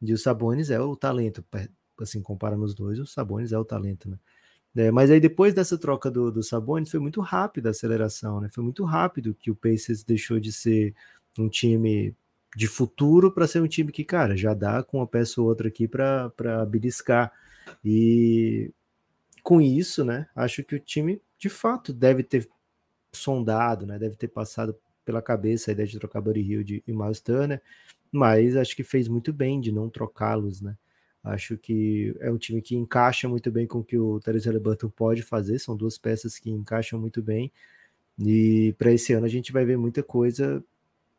E o Sabonis é o talento, assim, comparando os dois, o Sabonis é o talento, né? É, mas aí depois dessa troca do, do Sabonis foi muito rápida a aceleração, né? Foi muito rápido que o Pacers deixou de ser um time de futuro para ser um time que, cara, já dá com uma peça ou outra aqui para beliscar. E com isso, né, acho que o time de fato deve ter sondado, né, deve ter passado pela cabeça a ideia de trocar Buddy Hill e Miles Turner, mas acho que fez muito bem de não trocá-los, né. Acho que é um time que encaixa muito bem com o que o Therese Halliburton pode fazer. São duas peças que encaixam muito bem. E para esse ano a gente vai ver muita coisa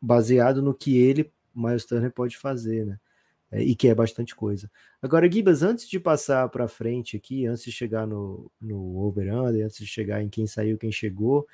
baseado no que ele, Miles Turner, pode fazer, né? É, e que é bastante coisa. Agora, Gibas, antes de passar para frente aqui, antes de chegar no, no over-under, antes de chegar em quem saiu, quem chegou,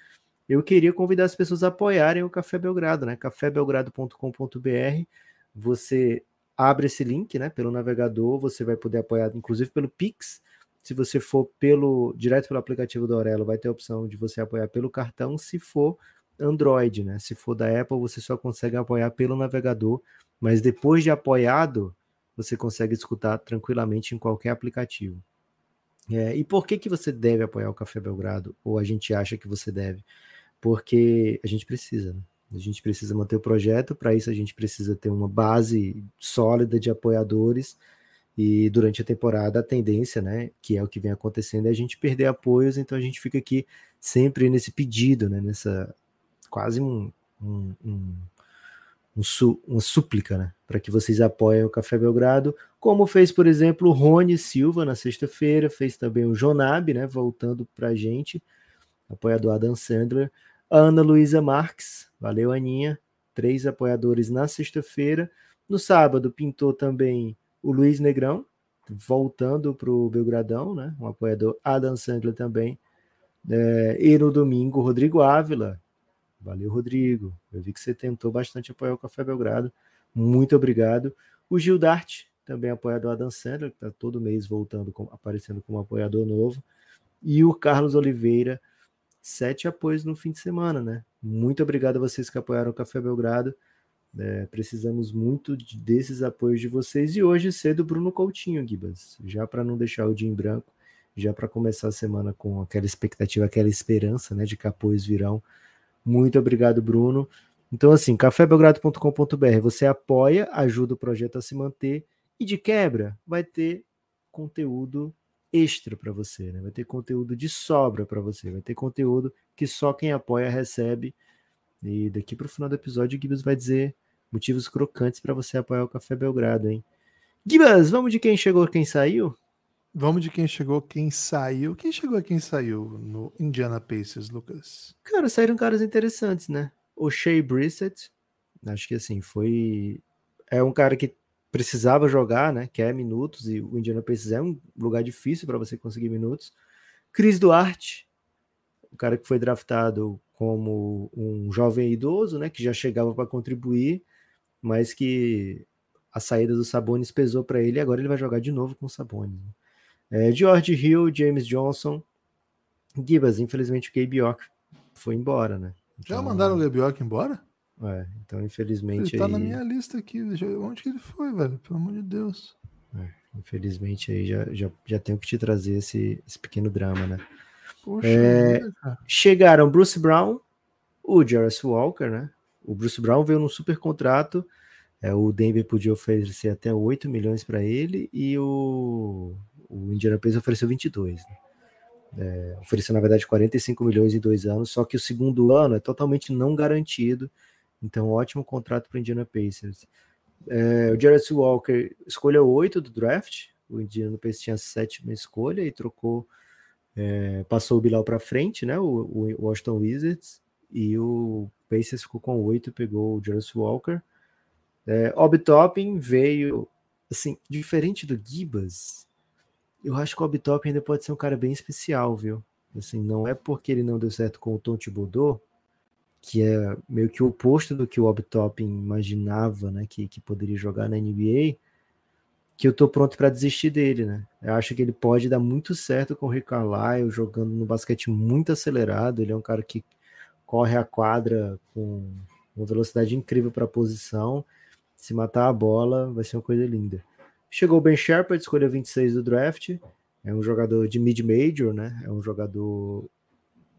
eu queria convidar as pessoas a apoiarem o Café Belgrado, né? cafébelgrado.com.br. Você abre esse link, né, pelo navegador, você vai poder apoiar, inclusive pelo Pix. Se você for pelo direto pelo aplicativo do Aurelo, vai ter a opção de você apoiar pelo cartão. Se for Android, né, se for da Apple, você só consegue apoiar pelo navegador, mas depois de apoiado, você consegue escutar tranquilamente em qualquer aplicativo. É, e por que que você deve apoiar o Café Belgrado? Ou a gente acha que você deve? Porque a gente precisa, né? A gente precisa manter o projeto, para isso a gente precisa ter uma base sólida de apoiadores. E durante a temporada a tendência, né, que é o que vem acontecendo, é a gente perder apoios, então a gente fica aqui sempre nesse pedido, né, nessa quase um, um, um, um su, uma súplica, né, para que vocês apoiem o Café Belgrado, como fez, por exemplo, o Rony Silva na sexta-feira, fez também o Jonab, né, voltando para a gente, apoiador Adam Sandler, Ana Luísa Marques, valeu Aninha, três apoiadores na sexta-feira. No sábado pintou também o Luiz Negrão, voltando para o Belgradão, né? Um apoiador, Adam Sandler também. É, e no domingo, Rodrigo Ávila. Valeu, Rodrigo. Eu vi que você tentou bastante apoiar o Café Belgrado. Muito obrigado. O Gil Dart, também apoiador Adam Sandler, que está todo mês voltando, com, aparecendo como apoiador novo. E o Carlos Oliveira, sete apoios no fim de semana, né? Muito obrigado a vocês que apoiaram o Café Belgrado. É, precisamos muito de, desses apoios de vocês. E hoje cedo, Bruno Coutinho, Gibas, já para não deixar o dia em branco, já para começar a semana com aquela expectativa, aquela esperança, né, de que apoios virão. Muito obrigado, Bruno. Então, assim, cafébelgrado.com.br, você apoia, ajuda o projeto a se manter e de quebra vai ter conteúdo extra para você, né? Vai ter conteúdo de sobra para você, vai ter conteúdo que só quem apoia recebe. E daqui para o final do episódio, o Gibbs vai dizer motivos crocantes para você apoiar o Café Belgrado, hein? Gibas, vamos de quem chegou, quem saiu? Vamos de quem chegou, quem saiu. Quem chegou, quem saiu no Indiana Pacers, Lucas? Cara, saíram caras interessantes, né? O Shea Brissett, acho que assim, foi. É um cara que precisava jogar, né? Quer minutos, e o Indiana Pacers é um lugar difícil para você conseguir minutos. Cris Duarte, o cara que foi draftado como um jovem idoso, né? Que já chegava para contribuir, mas que a saída do Sabonis pesou para ele e agora ele vai jogar de novo com o Sabonis. É, George Hill, James Johnson, Gibas, infelizmente o Gabe York foi embora, né? Então, Já mandaram o Gabe York embora? É, então infelizmente. Ele tá aí... na minha lista aqui. Onde que ele foi, velho? Pelo amor de Deus. É, infelizmente aí já, já, já tenho que te trazer esse, esse pequeno drama, né? Poxa, é, chegaram Bruce Brown, o Jarvis Walker, né? O Bruce Brown veio num super contrato é, o Denver podia oferecer até 8 milhões para ele e o, o Indiana Pacers ofereceu 22. Né? É, ofereceu, na verdade, 45 milhões em dois anos, só que o segundo ano é totalmente não garantido. Então, ótimo contrato para o Indiana Pacers. É, o Jared Walker escolheu 8 do draft. O Indiana Pacers tinha a sétima escolha e trocou, é, passou o Bilal para frente, né? O, o Washington Wizards. E o Pacers ficou com 8 e pegou o Jared Walker. É, Obtopping veio, assim, diferente do Gibas, eu acho que o Obtopping ainda pode ser um cara bem especial, viu? Assim, não é porque ele não deu certo com o Tom Thibodeau, que é meio que o oposto do que o Obtopping imaginava, né, que, que poderia jogar na NBA, que eu tô pronto para desistir dele, né? Eu acho que ele pode dar muito certo com o Rick Carlisle, jogando no basquete muito acelerado, ele é um cara que corre a quadra com uma velocidade incrível para a posição, se matar a bola, vai ser uma coisa linda. Chegou o Ben Shepard, escolha 26 do draft. É um jogador de mid-major, né? É um jogador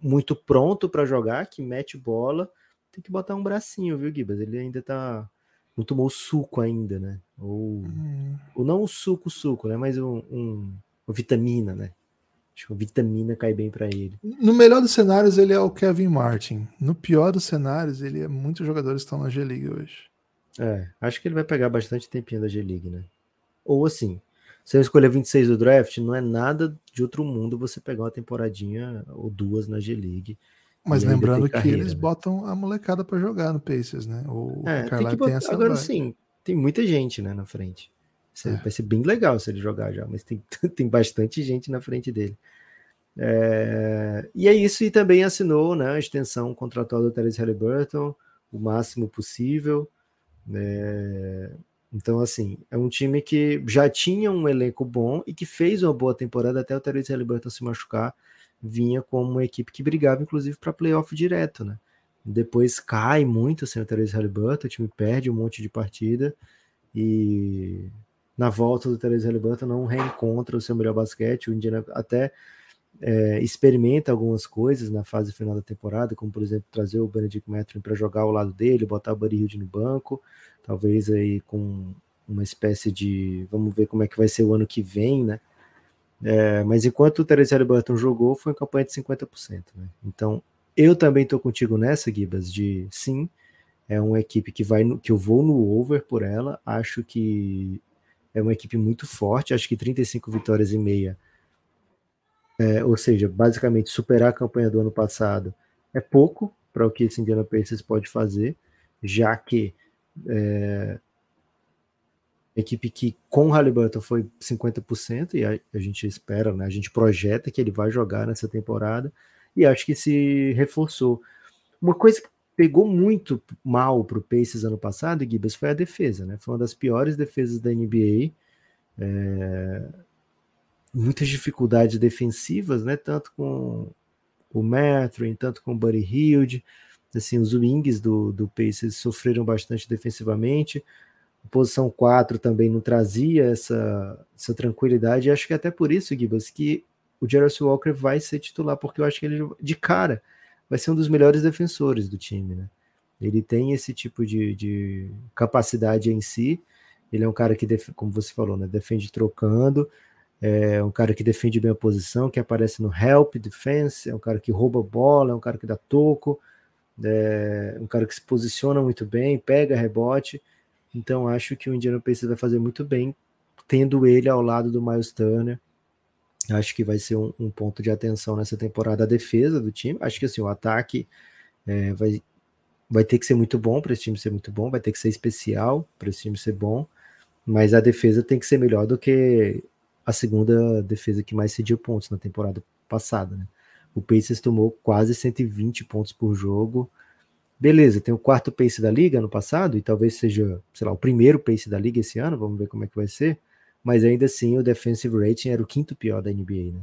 muito pronto para jogar, que mete bola. Tem que botar um bracinho, viu, Gibas? Ele ainda tá. Não tomou suco ainda, né? Ou, hum. ou não o suco, suco, né? Mas um, um, uma vitamina, né? Acho que a vitamina cai bem para ele. No melhor dos cenários, ele é o Kevin Martin. No pior dos cenários, ele é muitos jogadores estão na G-League hoje. É, acho que ele vai pegar bastante tempinho da G-League, né? Ou assim, se eu escolher 26 do draft, não é nada de outro mundo você pegar uma temporadinha ou duas na G-League. Mas lembrando que eles né? botam a molecada para jogar no Pacers, né? O é, tem que botar, tem essa Agora sim, tem muita gente né, na frente. É. Vai ser bem legal se ele jogar já, mas tem, tem bastante gente na frente dele. É, e é isso, e também assinou né, a extensão contratual do Terence Halliburton, o máximo possível. É, então, assim, é um time que já tinha um elenco bom e que fez uma boa temporada até o Therese Halliburton se machucar. Vinha como uma equipe que brigava, inclusive, para playoff direto, né? Depois cai muito sem o Therese Halliburton, o time perde um monte de partida e na volta do Therese Halliburton não reencontra o seu melhor basquete. O Indiana até é, experimenta algumas coisas na fase final da temporada, como por exemplo trazer o Benedict Mathurin para jogar ao lado dele, botar o Buddy Hield no banco, talvez aí com uma espécie de vamos ver como é que vai ser o ano que vem, né? É, mas enquanto o Terence Halliburton jogou, foi uma campanha de 50%. Né? Então, eu também estou contigo nessa, Gibas, de sim, é uma equipe que vai no, que eu vou no over por ela. Acho que é uma equipe muito forte, acho que 35 vitórias e meia é, ou seja, basicamente superar a campanha do ano passado, é pouco para o que esse Indiana Pacers pode fazer, já que é, a equipe que com o Halliburton foi 50% e a, a, gente espera, né, a gente projeta que ele vai jogar nessa temporada e acho que se reforçou. Uma coisa que pegou muito mal para o Pacers ano passado, Gibas, foi a defesa, né? Foi uma das piores defesas da NBA. É, muitas dificuldades defensivas, né? Tanto com o Mathurin, tanto com o Buddy Hield. Assim, os wings do, do Pacers sofreram bastante defensivamente. A posição 4 também não trazia essa, essa tranquilidade. E acho que até por isso, Gibas, que o Jarvis Walker vai ser titular, porque eu acho que ele, de cara, vai ser um dos melhores defensores do time, né? Ele tem esse tipo de, de capacidade em si. Ele é um cara que, como você falou, né, defende trocando é um cara que defende bem a posição, que aparece no help defense, é um cara que rouba bola, é um cara que dá toco, é um cara que se posiciona muito bem, pega rebote. Então acho que o Indiana Pacers vai fazer muito bem tendo ele ao lado do Miles Turner. Acho que vai ser um, um ponto de atenção nessa temporada a defesa do time. Acho que assim, o ataque é, vai, vai ter que ser muito bom para esse time ser muito bom, vai ter que ser especial para esse time ser bom, mas a defesa tem que ser melhor do que a segunda defesa que mais cediu pontos na temporada passada. Né? O Pacers tomou quase 120 pontos por jogo. Beleza, tem o quarto pace da liga no passado, e talvez seja, sei lá, o primeiro pace da liga esse ano, vamos ver como é que vai ser mas ainda assim o defensive rating era o quinto pior da NBA, né?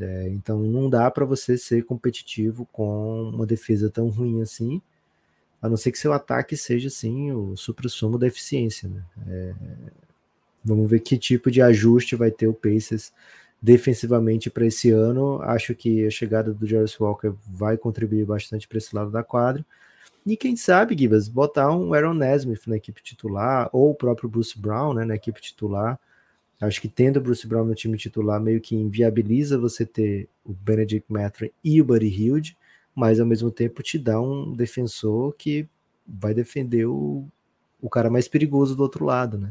É, então não dá para você ser competitivo com uma defesa tão ruim assim, a não ser que seu ataque seja assim o supra-sumo da eficiência, né? É, vamos ver que tipo de ajuste vai ter o Pacers defensivamente para esse ano. Acho que a chegada do Jarvis Walker vai contribuir bastante para esse lado da quadra. E quem sabe, Gibas, botar um Aaron Nesmith na equipe titular, ou o próprio Bruce Brown né, na equipe titular, Acho que tendo o Bruce Brown no time titular meio que inviabiliza você ter o Benedict Mathurin e o Buddy Hilde, mas ao mesmo tempo te dá um defensor que vai defender o, o cara mais perigoso do outro lado, né?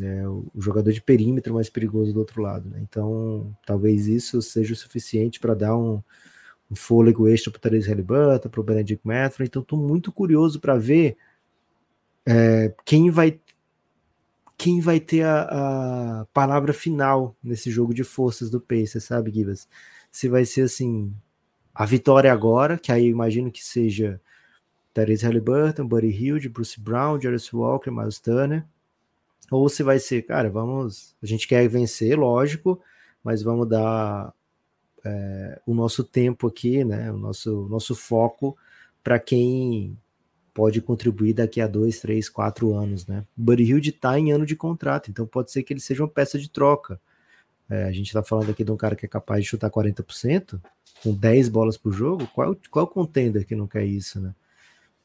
É, o, jogador de perímetro mais perigoso do outro lado. Né? Então, talvez isso seja o suficiente para dar um, um, fôlego extra para o Therese Halliburton, para o Benedict Mathurin. Então, estou muito curioso para ver é, quem vai quem vai ter a, a, palavra final nesse jogo de forças do Pacers, sabe, Gibas? Se vai ser assim, a vitória agora, que aí imagino que seja Therese Halliburton, Buddy Hield, Bruce Brown, Jarvis Walker, Miles Turner, ou se vai ser, cara, vamos, a gente quer vencer, lógico, mas vamos dar é, o nosso tempo aqui, né, o nosso, nosso foco para quem pode contribuir daqui a dois, três, quatro anos, né? Buddy Hilde está em ano de contrato, então pode ser que ele seja uma peça de troca. É, a gente está falando aqui de um cara que é capaz de chutar 40%, com 10 bolas por jogo. Qual, qual contender que não quer isso, né?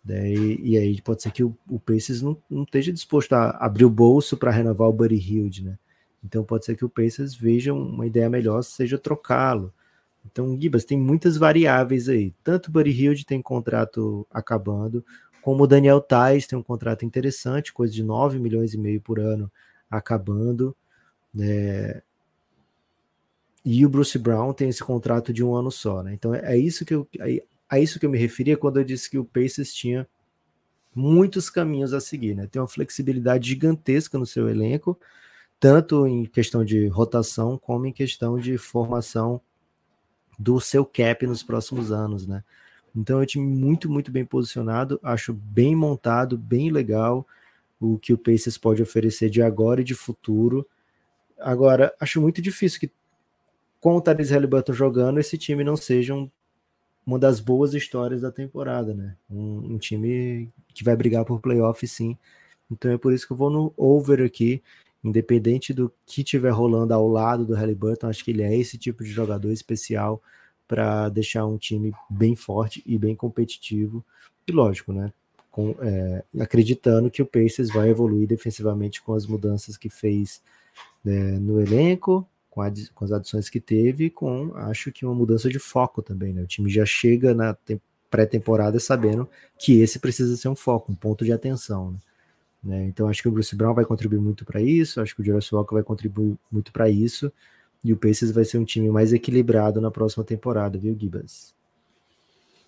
Daí, e aí pode ser que o, o Pacers não, não esteja disposto a abrir o bolso para renovar o Buddy Hilde, né? Então pode ser que o Pacers veja uma ideia melhor, seja trocá-lo. Então, Gibas, tem muitas variáveis aí. Tanto o Buddy Hilde tem contrato acabando, como o Daniel Tais tem um contrato interessante, coisa de 9 milhões e meio por ano acabando. Né? E o Bruce Brown tem esse contrato de um ano só. Né? Então é, é isso que eu, é isso que eu me referia quando eu disse que o Pacers tinha muitos caminhos a seguir. Né? Tem uma flexibilidade gigantesca no seu elenco, tanto em questão de rotação como em questão de formação do seu cap nos próximos anos, né? Então é um time muito, muito bem posicionado, acho bem montado, bem legal o que o Pacers pode oferecer de agora e de futuro. Agora, acho muito difícil que com o Tyrese Halliburton jogando, esse time não seja um, uma das boas histórias da temporada, né? Um, um time que vai brigar por playoff, sim. Então é por isso que eu vou no over aqui, independente do que tiver rolando ao lado do Halliburton, acho que ele é esse tipo de jogador especial para deixar um time bem forte e bem competitivo. E lógico, né? Com, é, acreditando que o Pacers vai evoluir defensivamente com as mudanças que fez né, no elenco, com, com, as adições que teve, com acho que uma mudança de foco também. Né? O time já chega na pré-temporada sabendo que esse precisa ser um foco, um ponto de atenção. Né? Né? Então acho que o Bruce Brown vai contribuir muito para isso, acho que o Jarvis Walker vai contribuir muito para isso. E o Pacers vai ser um time mais equilibrado na próxima temporada, viu, Gibas?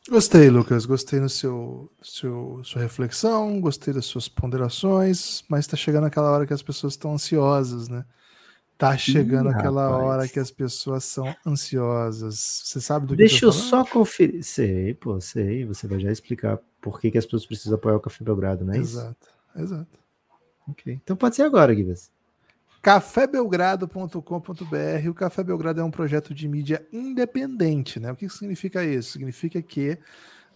Gostei, Lucas. Gostei no seu, seu sua reflexão, gostei das suas ponderações, mas tá chegando aquela hora que as pessoas estão ansiosas, né? Tá chegando Ih, aquela rapaz. hora que as pessoas são ansiosas. Você sabe do que Deixa eu, eu só conferir. Sei, pô, sei. Você vai já explicar por que, que as pessoas precisam apoiar o Café Belgrado, não é exato, isso? Exato, exato. Ok. Então pode ser agora, Gibas cafébelgrado.com.br. O Café Belgrado é um projeto de mídia independente, né? O que significa isso? Significa que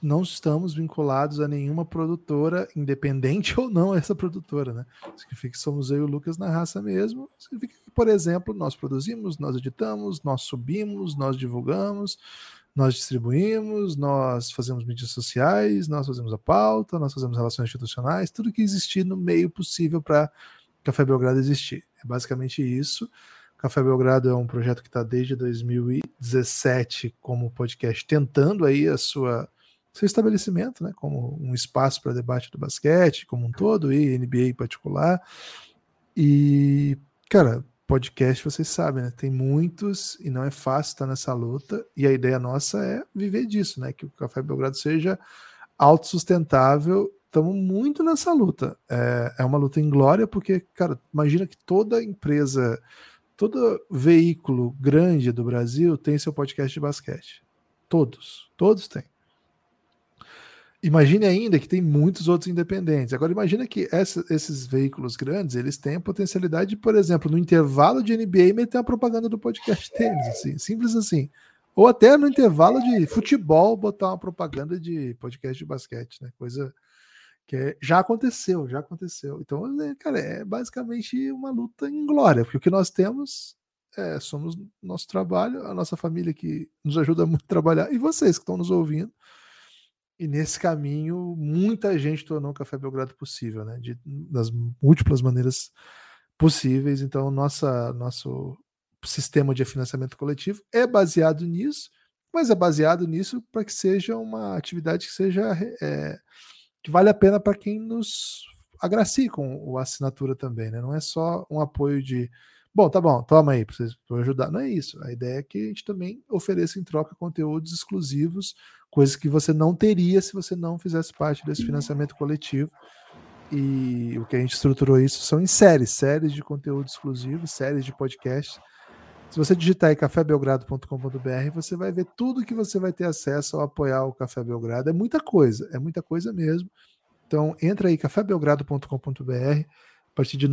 não estamos vinculados a nenhuma produtora, independente ou não essa produtora, né? Significa que somos eu e o Lucas na raça mesmo. Significa que, por exemplo, nós produzimos, nós editamos, nós subimos, nós divulgamos, nós distribuímos, nós fazemos mídias sociais, nós fazemos a pauta, nós fazemos relações institucionais, tudo que existir no meio possível para Café Belgrado existir. É basicamente isso. Café Belgrado é um projeto que está desde 2017 como podcast, tentando aí a sua seu estabelecimento, né, como um espaço para debate do basquete como um todo e NBA em particular. E, cara, podcast, vocês sabem, né? Tem muitos e não é fácil estar nessa luta. E a ideia nossa é viver disso, né? Que o Café Belgrado seja autossustentável. Estamos muito nessa luta. É, é uma luta em glória, porque, cara, imagina que toda empresa, todo veículo grande do Brasil tem seu podcast de basquete. Todos, todos têm. Imagine ainda que tem muitos outros independentes. Agora imagina que essa, esses veículos grandes, eles têm a potencialidade de, por exemplo, no intervalo de NBA meter a propaganda do podcast deles, assim, simples assim. Ou até no intervalo de futebol botar uma propaganda de podcast de basquete, né? Coisa que é, já aconteceu, já aconteceu. Então, é, cara, é basicamente uma luta em glória, porque o que nós temos é, somos nosso trabalho, a nossa família que nos ajuda muito a trabalhar, e vocês que estão nos ouvindo e nesse caminho, muita gente tornou o Café Belgrado possível, né? De, das múltiplas maneiras possíveis. Então, nossa, nosso sistema de financiamento coletivo é baseado nisso, mas é baseado nisso para que seja uma atividade que seja é, que vale a pena para quem nos agracie com a assinatura também, né? Não é só um apoio de Bom, tá bom, toma aí para vocês ajudar. Não é isso. A ideia é que a gente também ofereça em troca conteúdos exclusivos, coisas que você não teria se você não fizesse parte desse financiamento coletivo. E o que a gente estruturou isso são em séries, séries de conteúdo exclusivo, séries de podcast. Se você digitar aí cafébelgrado.com.br, você vai ver tudo que você vai ter acesso ao apoiar o Café Belgrado. É muita coisa, é muita coisa mesmo. Então, entra aí cafébelgrado.com.br. A partir de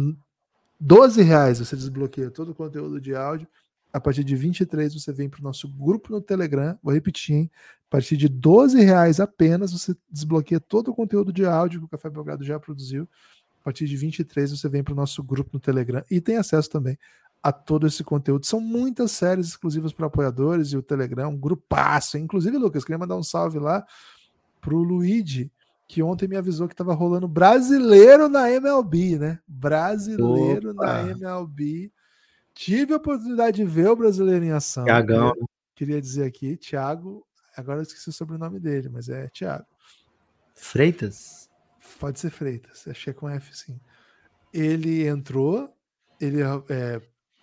12 reais você desbloqueia todo o conteúdo de áudio. A partir de 23 você vem para o nosso grupo no Telegram. Vou repetir, hein? A partir de 12 reais apenas você desbloqueia todo o conteúdo de áudio que o Café Belgrado já produziu. A partir de 23 você vem para o nosso grupo no Telegram e tem acesso também a todo esse conteúdo. São muitas séries exclusivas para apoiadores e o Telegram, um grupaço. Inclusive, Lucas, queria mandar um salve lá para o Luigi, que ontem me avisou que estava rolando brasileiro na MLB, né? Brasileiro Opa. na MLB. Tive a oportunidade de ver o brasileiro em ação. Tiagão. Queria, queria dizer aqui, Thiago, agora eu esqueci o sobrenome dele, mas é Thiago. Freitas? Pode ser Freitas, achei com F sim. Ele entrou, ele é,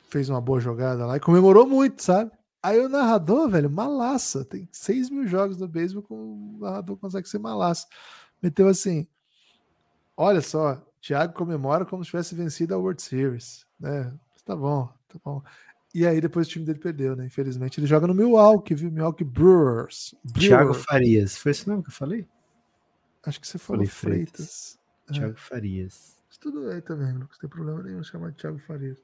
fez uma boa jogada lá e comemorou muito, sabe? Aí o narrador, velho, malaça. Tem 6 mil jogos no beisebol com o narrador consegue ser malaça meteu assim: Olha só, Thiago comemora como se tivesse vencido a World Series, né? Tá bom, tá bom. E aí depois o time dele perdeu, né? Infelizmente ele joga no Milwaukee, viu? Milwaukee Brewers. Brewers. Thiago Farias, foi esse nome que eu falei? Acho que você falou falei Freitas. Freitas. Thiago é. Farias. Tudo aí também, não tem problema nenhum chamar de Thiago Farias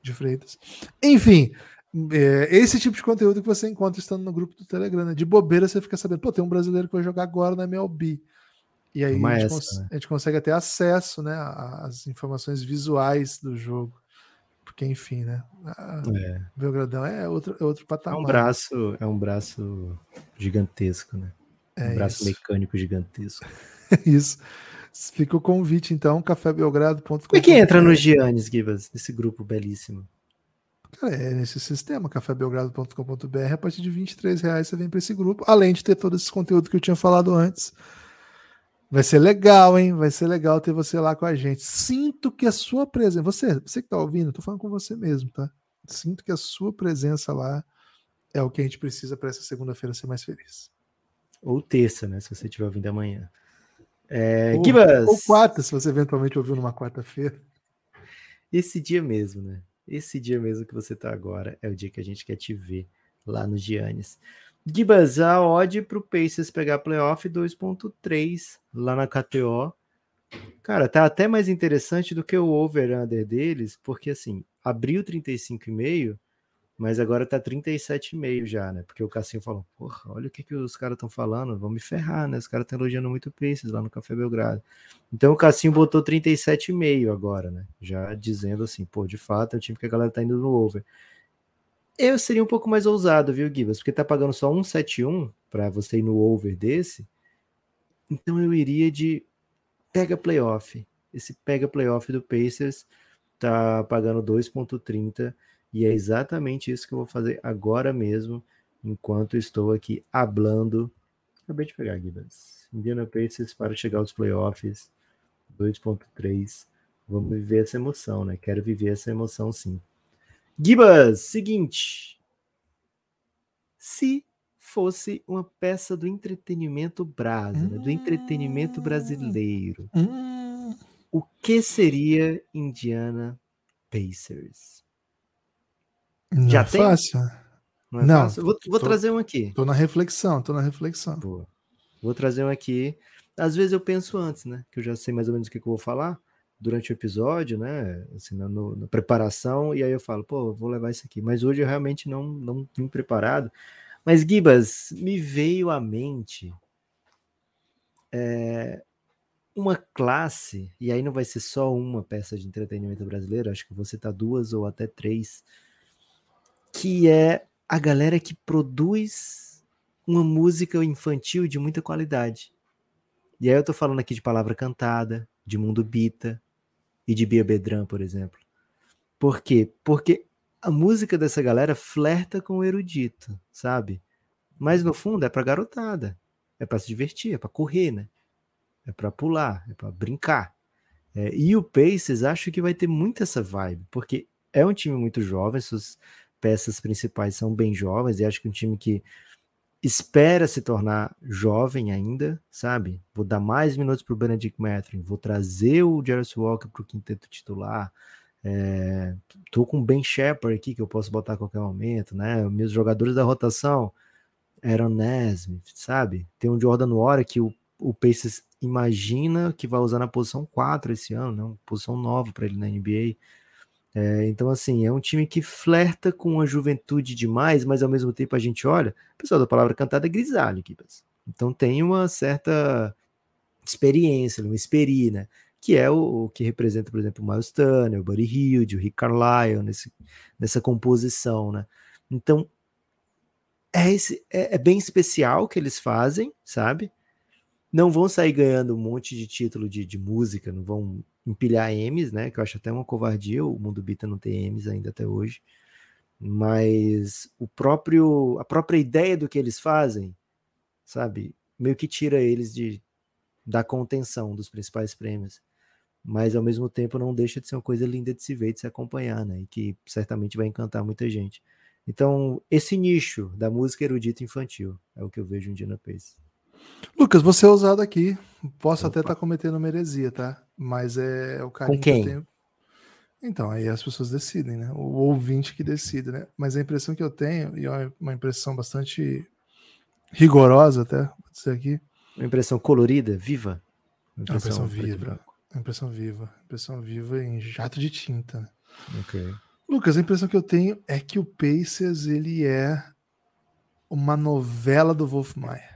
de Freitas. Enfim, é, esse tipo de conteúdo que você encontra estando no grupo do Telegram. Né? De bobeira você fica sabendo, pô, tem um brasileiro que vai jogar agora na MLB. E aí a gente, essa, né? a gente, consegue ter acesso né, às informações visuais do jogo. Porque, enfim, né? É. Belgradão é outro, é outro patamar. É um braço, é um braço gigantesco, né? É um braço isso. mecânico gigantesco. isso. Fica o convite, então, cafébelgrado.com. Como é que entra no Giannis, Gibas, nesse grupo belíssimo? Cara, é nesse sistema, cafébelgrado.com.br, a partir de 23 reais você vem para esse grupo, além de ter todo esse conteúdo que eu tinha falado antes Vai ser legal, hein? Vai ser legal ter você lá com a gente. Sinto que a sua presença. Você, você que tá ouvindo, tô falando com você mesmo, tá? Sinto que a sua presença lá é o que a gente precisa para essa segunda-feira ser mais feliz. Ou terça, né? Se você estiver ouvindo amanhã. É, ou, Gibas. ou quarta, se você eventualmente ouviu numa quarta-feira. Esse dia mesmo, né? Esse dia mesmo que você tá agora é o dia que a gente quer te ver lá no Giannis. Gibas, a odd para o Pacers pegar playoff 2.3 lá na KTO. Cara, tá até mais interessante do que o over-under deles, porque assim, abriu 35,5, mas agora tá 37,5 já, né? Porque o Cassinho falou, porra, olha o que, que os caras estão falando, vão me ferrar, né? Os caras estão elogiando muito o Pacers lá no Café Belgrado. Então o Cassinho botou 37,5 agora, né? Já dizendo assim, pô, de fato é o time que a galera tá indo no over. Eu seria um pouco mais ousado, viu, Gibas? Porque tá pagando só 171 para você ir no over desse. Então eu iria de pega playoff. Esse pega playoff do Pacers tá pagando 2.30 E é exatamente isso que eu vou fazer agora mesmo, enquanto estou aqui hablando. Acabei de pegar, Gibas. Indiana Pacers para chegar aos playoffs 2.3. Vamos viver essa emoção, né? Quero viver essa emoção sim. Gibas, seguinte. Se fosse uma peça do entretenimento brasileiro, hum, do entretenimento brasileiro, hum. o que seria Indiana Pacers? Não Já é tem? fácil. Não, é Não fácil? Vou, vou tô, trazer um aqui. Tô na reflexão, tô na reflexão. Boa. Vou trazer um aqui. Às vezes eu penso antes, né? Que eu já sei mais ou menos o que, que eu vou falar durante o episódio, né? Assim, na, no, na, preparação, e aí eu falo, pô, vou levar isso aqui. Mas hoje eu realmente não, não vim preparado. Mas, Gibas, me veio à mente é, uma classe, e aí não vai ser só uma peça de entretenimento brasileiro, acho que você tá duas ou até três, que é a galera que produz uma música infantil de muita qualidade. E aí eu tô falando aqui de palavra cantada, de mundo bita e de Bia Bedran, por exemplo. Por quê? Porque a música dessa galera flerta com o erudito, sabe? Mas no fundo é pra garotada. É para se divertir, é para correr, né? É para pular, é para brincar. É, e o Pacers acho que vai ter muito essa vibe, porque é um time muito jovem, suas peças principais são bem jovens, e acho que é um time que espera se tornar jovem ainda, sabe? Vou dar mais minutos para o Benedict Mathurin, vou trazer o Jarvis Walker para o quinteto titular. É, tô com o Ben Shepard aqui que eu posso botar a qualquer momento, né? Meus jogadores da rotação, Aaron Nesmith, sabe? Tem um Jordan Wara que o, o Pacers imagina que vai usar na posição 4 esse ano, né? Uma posição nova para ele na NBA. É, então, assim, é um time que flerta com a juventude demais, mas ao mesmo tempo a gente olha, o pessoal da palavra cantada é grisalho aqui, então tem uma certa experiência, uma experi, né? Que é o, o, que representa, por exemplo, o Miles Turner, o Buddy Hilde, o Rick Carlisle nesse, nessa composição, né? Então, é, esse, é, é bem especial o que eles fazem, sabe? Não vão sair ganhando um monte de título de, de música, não vão empilhar M's, né? Que eu acho até uma covardia o mundo Bita não ter M's ainda até hoje. Mas o próprio a própria ideia do que eles fazem, sabe, meio que tira eles de da contenção dos principais prêmios. Mas ao mesmo tempo não deixa de ser uma coisa linda de se ver, de se acompanhar, né? E que certamente vai encantar muita gente. Então, esse nicho da música erudita infantil é o que eu vejo um dia na Pace. Lucas, você é ousado aqui. Posso Opa. até estar tá cometendo uma heresia, tá? Mas é o carinho Com quem? que eu tenho. Então, aí as pessoas decidem, né? O ouvinte que decide, né? Mas a impressão que eu tenho, e é uma impressão bastante rigorosa até, vou dizer aqui. Uma impressão colorida, viva. Uma impressão, uma impressão viva. Uma impressão viva. Impressão viva em jato de tinta. Né? Ok. Lucas, a impressão que eu tenho é que o Pacers, ele é uma novela do Wolf Maia.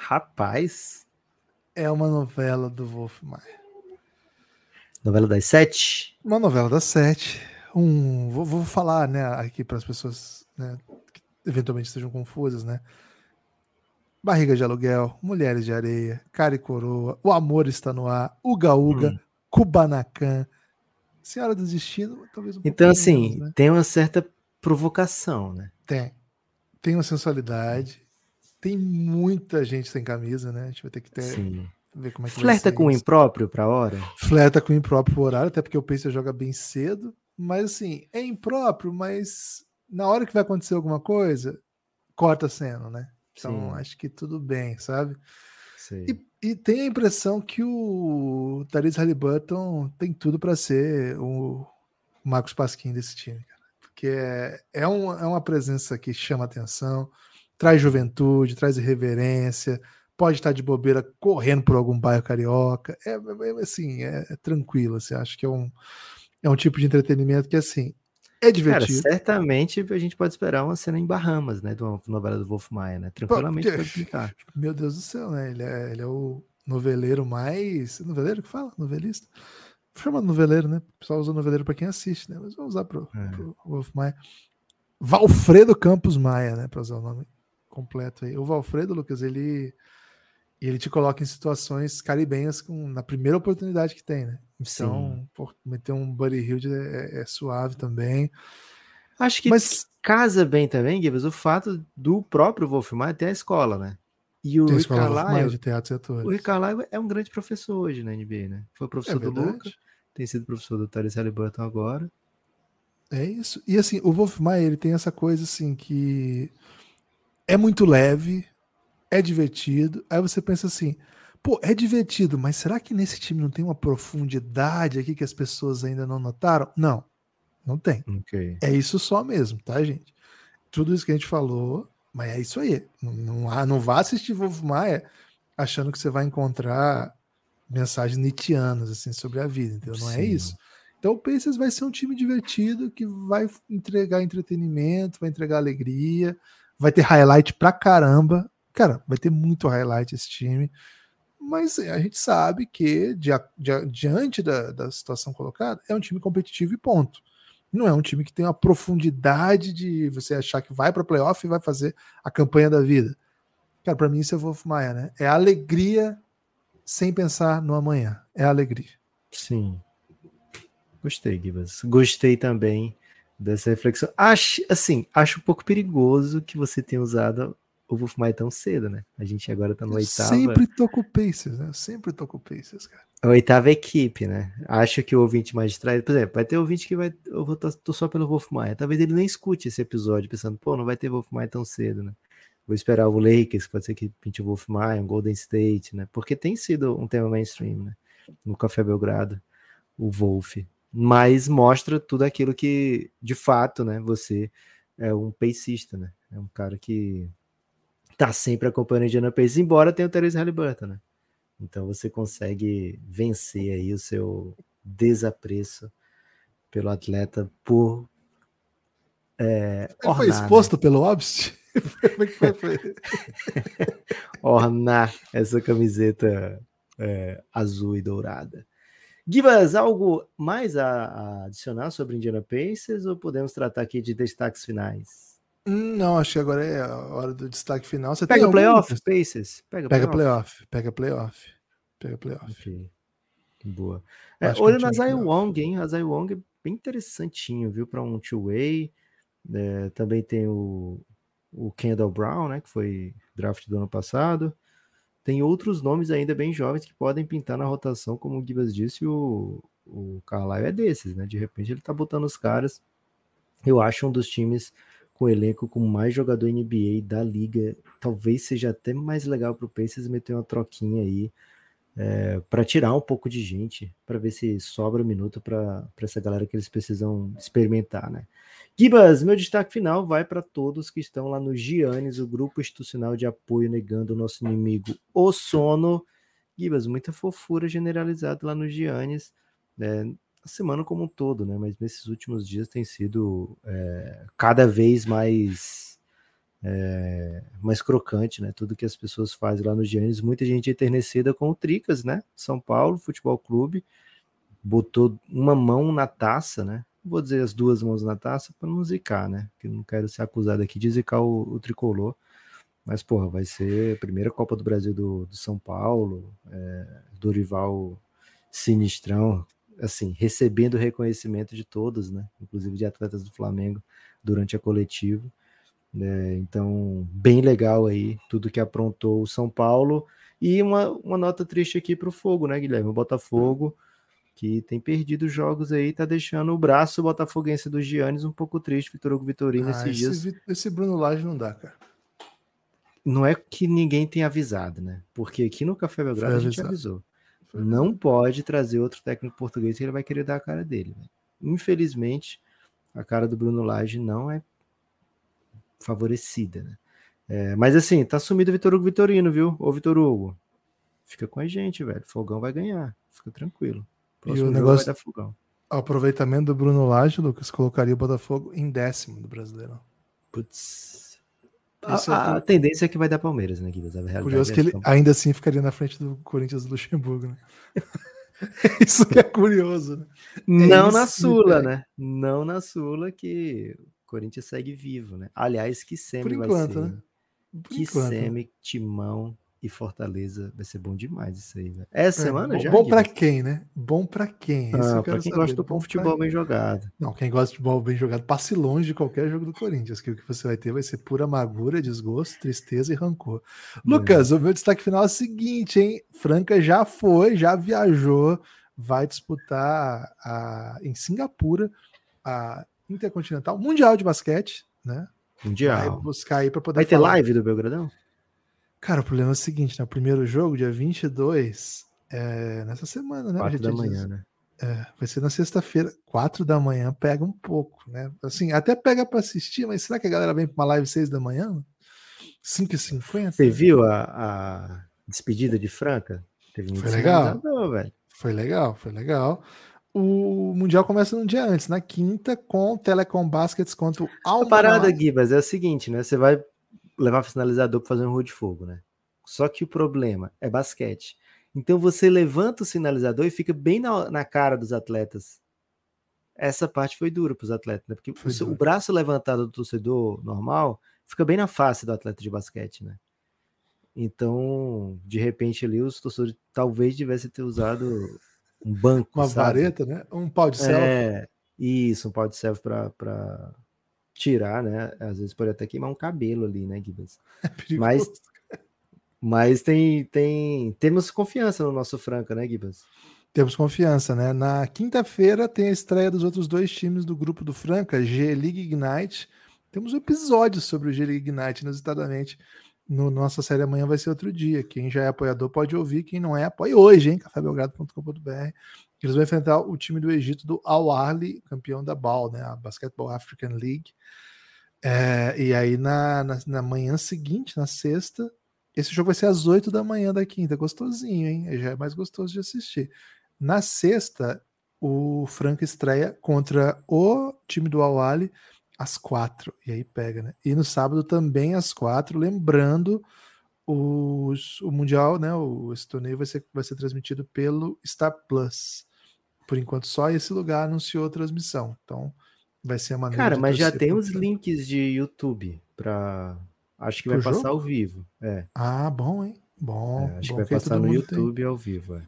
Rapaz. É uma novela do Wolf Maia. Novela das sete? Uma novela das sete. Um, vou, vou falar, né, aqui para as pessoas, né, que eventualmente estejam confusas, né? Barriga de aluguel, Mulheres de Areia, Cara e Coroa, O Amor Está no Ar, Uga Uga, hum. Kubanacan, Senhora do Destino, talvez um Então, assim, menos, né? tem uma certa provocação, né? Tem. Tem uma sensualidade, tem muita gente sem camisa, né? A gente vai ter que ter. Sim. Ver como é que Flerta com o impróprio para hora? Flerta com o impróprio horário, até porque o Pacer joga bem cedo. Mas assim, é impróprio, mas na hora que vai acontecer alguma coisa, corta a cena, né? Então Sim. acho que tudo bem, sabe? E, e tem a impressão que o Therese Halliburton tem tudo para ser o Marcos Pasquim desse time, cara. Porque é, é, um, é uma presença que chama atenção traz juventude, traz irreverência, pode estar de bobeira correndo por algum bairro carioca. É, é, é assim, é, é tranquilo. Assim, acho que é um, é um tipo de entretenimento que assim é divertido. Cara, certamente a gente pode esperar uma cena em Bahamas, né? De uma novela do Wolf Maia, né? Tranquilamente Pô, pode ficar. Meu Deus do céu, né? Ele é, ele é o noveleiro mais. Noveleiro que fala? Novelista? Chama noveleiro, né? O pessoal usa noveleiro para quem assiste, né? Mas vou usar pro, é. pro Wolf Maia. Valfredo Campos Maia, né? Para usar o nome completo aí. O Valfredo, Lucas, ele ele te coloca em situações caribenhas com, na primeira oportunidade que tem, né? Então, pô, meter um Buddy Hilde é, é, suave também. Acho que Mas... casa bem também, Gibbs, o fato do próprio Wolfmar ter a escola, né? E o Rick Carlisle, de teatro e o Rick Carlisle é um grande professor hoje na NBA, né? Foi professor é do Lucas, tem sido professor do Tyrese Halliburton agora. É isso. E assim, o Wolf Maia, ele tem essa coisa assim que é muito leve, é divertido. Aí você pensa assim, pô, é divertido, mas será que nesse time não tem uma profundidade aqui que as pessoas ainda não notaram? Não, não tem. Okay. É isso só mesmo, tá, gente? Tudo isso que a gente falou, mas é isso aí. Não, não, não vá assistir Wolf Maia achando que você vai encontrar mensagens nitianas assim sobre a vida, entendeu? Não é Sim. é isso. Então o Pacers vai ser um time divertido que vai entregar entretenimento, vai entregar alegria, vai ter highlight pra caramba. Cara, vai ter muito highlight esse time. Mas a gente sabe que, diante da, da situação colocada, é um time competitivo e ponto. Não é um time que tem uma profundidade de você achar que vai para playoff e vai fazer a campanha da vida. Cara, para mim isso é Wolf Maia, né? É alegria sem pensar no amanhã. É alegria. Sim. Gostei, Gibas. Gostei também dessa reflexão. Acho, assim, acho um pouco perigoso que você tenha usado o Wolf Maia tão cedo, né? A gente agora tá no oitavo. Sempre tô com o Pacers, né? Sempre tô com o Pacers, cara. A oitava equipe, né? Acho que o ouvinte mais distraído, por exemplo, vai ter ouvinte que vai. Eu vou tô só pelo Wolf Maia. Talvez ele nem escute esse episódio, pensando, pô, não vai ter Wolf Maia tão cedo, né? Vou esperar o Lakers, pode ser que pinte o Wolf Maia, um Golden State, né? Porque tem sido um tema mainstream, né? No Café Belgrado, o Wolf mas mostra tudo aquilo que, de fato, né, você é um pacista, né? É um cara que tá sempre acompanhando o Indiana Pacers, embora tenha o Terence Halliburton, né? Então você consegue vencer aí o seu desapreço pelo atleta por é, ornar, foi exposto né? pelo Obst? Como é que foi? foi? ornar essa camiseta é, azul e dourada. Gibas, algo mais a, a, adicionar sobre Indiana Pacers ou podemos tratar aqui de destaques finais? Não, acho que agora é a hora do destaque final. Você pega playoff, algum... Pacers? Pega, pega playoff. Pega playoff. Pega playoff. Okay. Boa. É, olha na Zay Wong, hein? A Zay Wong é bem interessantinho, viu? Para um two-way. É, também tem o, o Kendall Brown, né? Que foi draft do ano passado tem outros nomes ainda bem jovens que podem pintar na rotação, como o Gibas disse, o, o Carlisle é desses, né? De repente ele tá botando os caras. Eu acho um dos times com elenco com mais jogador NBA da liga. Talvez seja até mais legal para o Pacers meter uma troquinha aí é, para tirar um pouco de gente, para ver se sobra um minuto para essa galera que eles precisam experimentar, né? Gibas, meu destaque final vai para todos que estão lá no Giannis, o grupo institucional de apoio negando o nosso inimigo, o sono. Gibas, muita fofura generalizada lá no Giannis, né? a semana como um todo, né? Mas nesses últimos dias tem sido é, cada vez mais é, mais crocante, né? Tudo que as pessoas fazem lá no Giannis, muita gente enternecida com o Tricas, né? São Paulo Futebol Clube botou uma mão na taça, né? Vou dizer as duas mãos na taça para não zicar, né? Que não quero ser acusado aqui de zicar o, o, tricolor. Mas, porra, vai ser a primeira Copa do Brasil do, do São Paulo, é, Dorival sinistrão, assim, recebendo reconhecimento de todos, né? Inclusive de atletas do Flamengo durante a coletiva. É, então, bem legal aí tudo que aprontou o São Paulo. E uma, uma nota triste aqui para o Fogo, né, Guilherme? O Botafogo que tem perdido jogos aí, tá deixando o braço botafoguense dos Giannis um pouco triste, Vitor Hugo Vitorino, ah, esses esse, dias. Esse Bruno Lage não dá, cara. Não é que ninguém tenha avisado, né? Porque aqui no Café Belgrado a gente avisou. não pode trazer outro técnico português que ele vai querer dar a cara dele. Né? Infelizmente, a cara do Bruno Lage não é favorecida, né? É, mas assim, tá sumido o Vitor Hugo Vitorino, viu? Ô, Vitor Hugo, fica com a gente, velho. Fogão vai ganhar. Fica tranquilo. Próximo e o negócio, o aproveitamento do Bruno Lage, Lucas, colocaria o Botafogo em décimo do Brasileirão. Putz. A, é a, tendência é que vai dar Palmeiras, né, Guilherme? Curioso é que ele ainda assim ficaria na frente do Corinthians do Luxemburgo, né? isso que é curioso, né? Não é na Sula, né? Não na Sula que o Corinthians segue vivo, né? Aliás, que semi vai ser. Né? que enquanto. semi, timão, e Fortaleza vai ser bom demais isso aí, velho. Essa é, semana bom, já? Bom para quem, né? Bom para quem? Ah, para quem saber. gosta do bom futebol bem jogado. Não, quem gosta de futebol bem jogado, passe longe de qualquer jogo do Corinthians, que o que você vai ter vai ser pura amargura, desgosto, tristeza e rancor. É. Lucas, o meu destaque final é o seguinte, hein? Franca já foi, já viajou, vai disputar a, em Singapura a Intercontinental Mundial de Basquete, né? Mundial. Vai buscar aí para poder Vai ter falar. live do Belgradão? Cara, o problema é o seguinte, né? O primeiro jogo, dia 22, é nessa semana, né? 4 da manhã, né? É, vai ser na sexta-feira, 4 da manhã, pega um pouco, né? Assim, até pega para assistir, mas será que a galera vem para uma live 6 da manhã? 5h50? Você viu a, a despedida de Franca? Teve foi legal. Velho. Foi legal, foi legal. O Mundial começa um dia antes, na quinta, com o Telecom Baskets contra o. A parada, Gibas, é o seguinte, né? Você vai levar sinalizador para fazer um rua de fogo, né? Só que o problema é basquete. Então você levanta o sinalizador e fica bem na, na cara dos atletas. Essa parte foi dura para os atletas, né? Porque o, o, braço levantado do torcedor normal fica bem na face do atleta de basquete, né? Então, de repente ali, os torcedores talvez tivessem ter usado um banco. Uma sabe? vareta, né? Um pau de selfie. É, isso, um pau de selfie para tirar, né? Às vezes pode até queimar um cabelo ali, né, Gibbs? É mas mas tem, tem, temos confiança no nosso Franca, né, Gibas? Temos confiança, né? Na quinta-feira tem a estreia dos outros dois times do grupo do Franca, G-League Ignite. Temos um episódio sobre o G-League Ignite, inusitadamente. No nossa série amanhã vai ser outro dia. Quem já é apoiador pode ouvir, quem não é, apoie hoje, hein? cafébelgrado.com.br. Eles vão enfrentar o time do Egito do Al campeão da BAL, né? A Basketball African League. É, e aí na, na, na manhã seguinte, na sexta, esse jogo vai ser às 8 da manhã da quinta. Gostosinho, hein? Já é mais gostoso de assistir. Na sexta, o Franca estreia contra o time do Awali às quatro. E aí pega, né? E no sábado também às quatro. Lembrando, os, o Mundial, né? O, esse torneio vai ser, vai ser transmitido pelo Star Plus. Por enquanto, só esse lugar anunciou a transmissão. Então, vai ser a maneira. Cara, mas já tem os links de YouTube para Acho que vai passar jogo? ao vivo. É. Ah, bom, hein? Bom. É, acho bom que vai que passar no YouTube tem. ao vivo. É.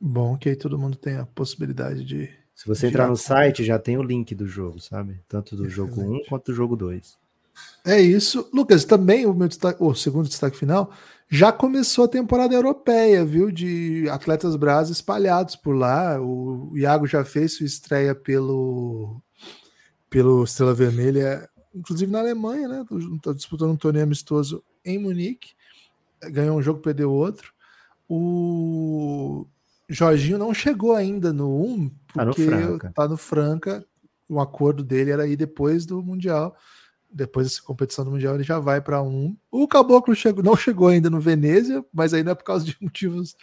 Bom que aí todo mundo tem a possibilidade de. Se você entrar no site, já tem o link do jogo, sabe? Tanto do Excelente. jogo 1 quanto do jogo 2. É isso. Lucas, também o meu destaque, o segundo destaque final, já começou a temporada europeia, viu? De atletas brasileiros espalhados por lá. O Iago já fez sua estreia pelo, pelo Estrela Vermelha inclusive na Alemanha, né? Está disputando um torneio amistoso em Munique, ganhou um jogo, perdeu outro. O Jorginho não chegou ainda no 1, porque tá no Franca. Tá no Franca. O acordo dele era ir depois do Mundial. Depois dessa competição do Mundial, ele já vai para um. O Caboclo chegou, não chegou ainda no Venezia, mas não é por causa de motivos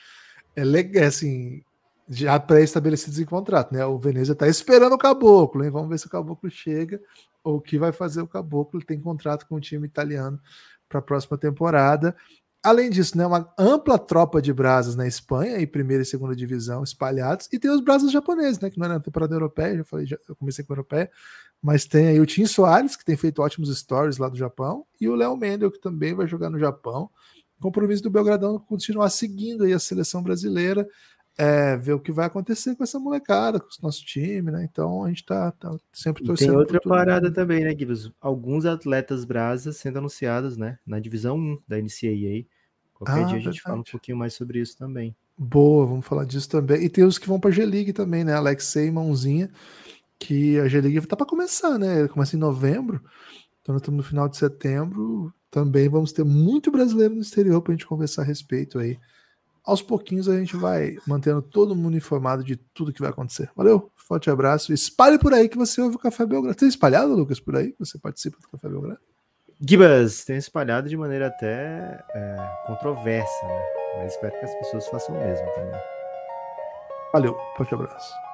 é, legal, assim, já pré-estabelecidos em contrato, né? O Venezia está esperando o Caboclo, hein? Vamos ver se o Caboclo chega ou o que vai fazer o Caboclo. Ele tem contrato com o time italiano para a próxima temporada. Além disso, né, uma ampla tropa de brasas na Espanha, em primeira e segunda divisão, espalhados, e tem os brasas japoneses, né, que não é na temporada europeia, já falei, já, eu comecei com a europeia, mas tem aí o Tim Soares, que tem feito ótimos stories lá do Japão, e o Léo Mendel, que também vai jogar no Japão. Compromisso do Belgradão continuar seguindo aí a seleção brasileira é, ver o que vai acontecer com essa molecada, com o nosso time, né? Então a gente tá, tá sempre torcendo. E tem outra parada também, né, Gibbs? Alguns atletas brasas sendo anunciados, né? Na divisão 1 da NCAA. Qualquer ah, dia a gente verdade. fala um pouquinho mais sobre isso também. Boa, vamos falar disso também. E tem os que vão para G-League também, né? Alexei Mãozinha, que a G-League tá para começar, né? Começa em novembro. Então nós estamos no final de setembro. Também vamos ter muito brasileiro no exterior para a gente conversar a respeito aí aos pouquinhos a gente vai mantendo todo mundo informado de tudo que vai acontecer. Valeu, forte abraço. Espalhe por aí que você ouve o Café Belgrado. Tem espalhado, Lucas, por aí? Você participa do Café Belgrado? Gibas, tem espalhado de maneira até é, controversa, né? Mas espero que as pessoas façam o mesmo também. Valeu, forte abraço.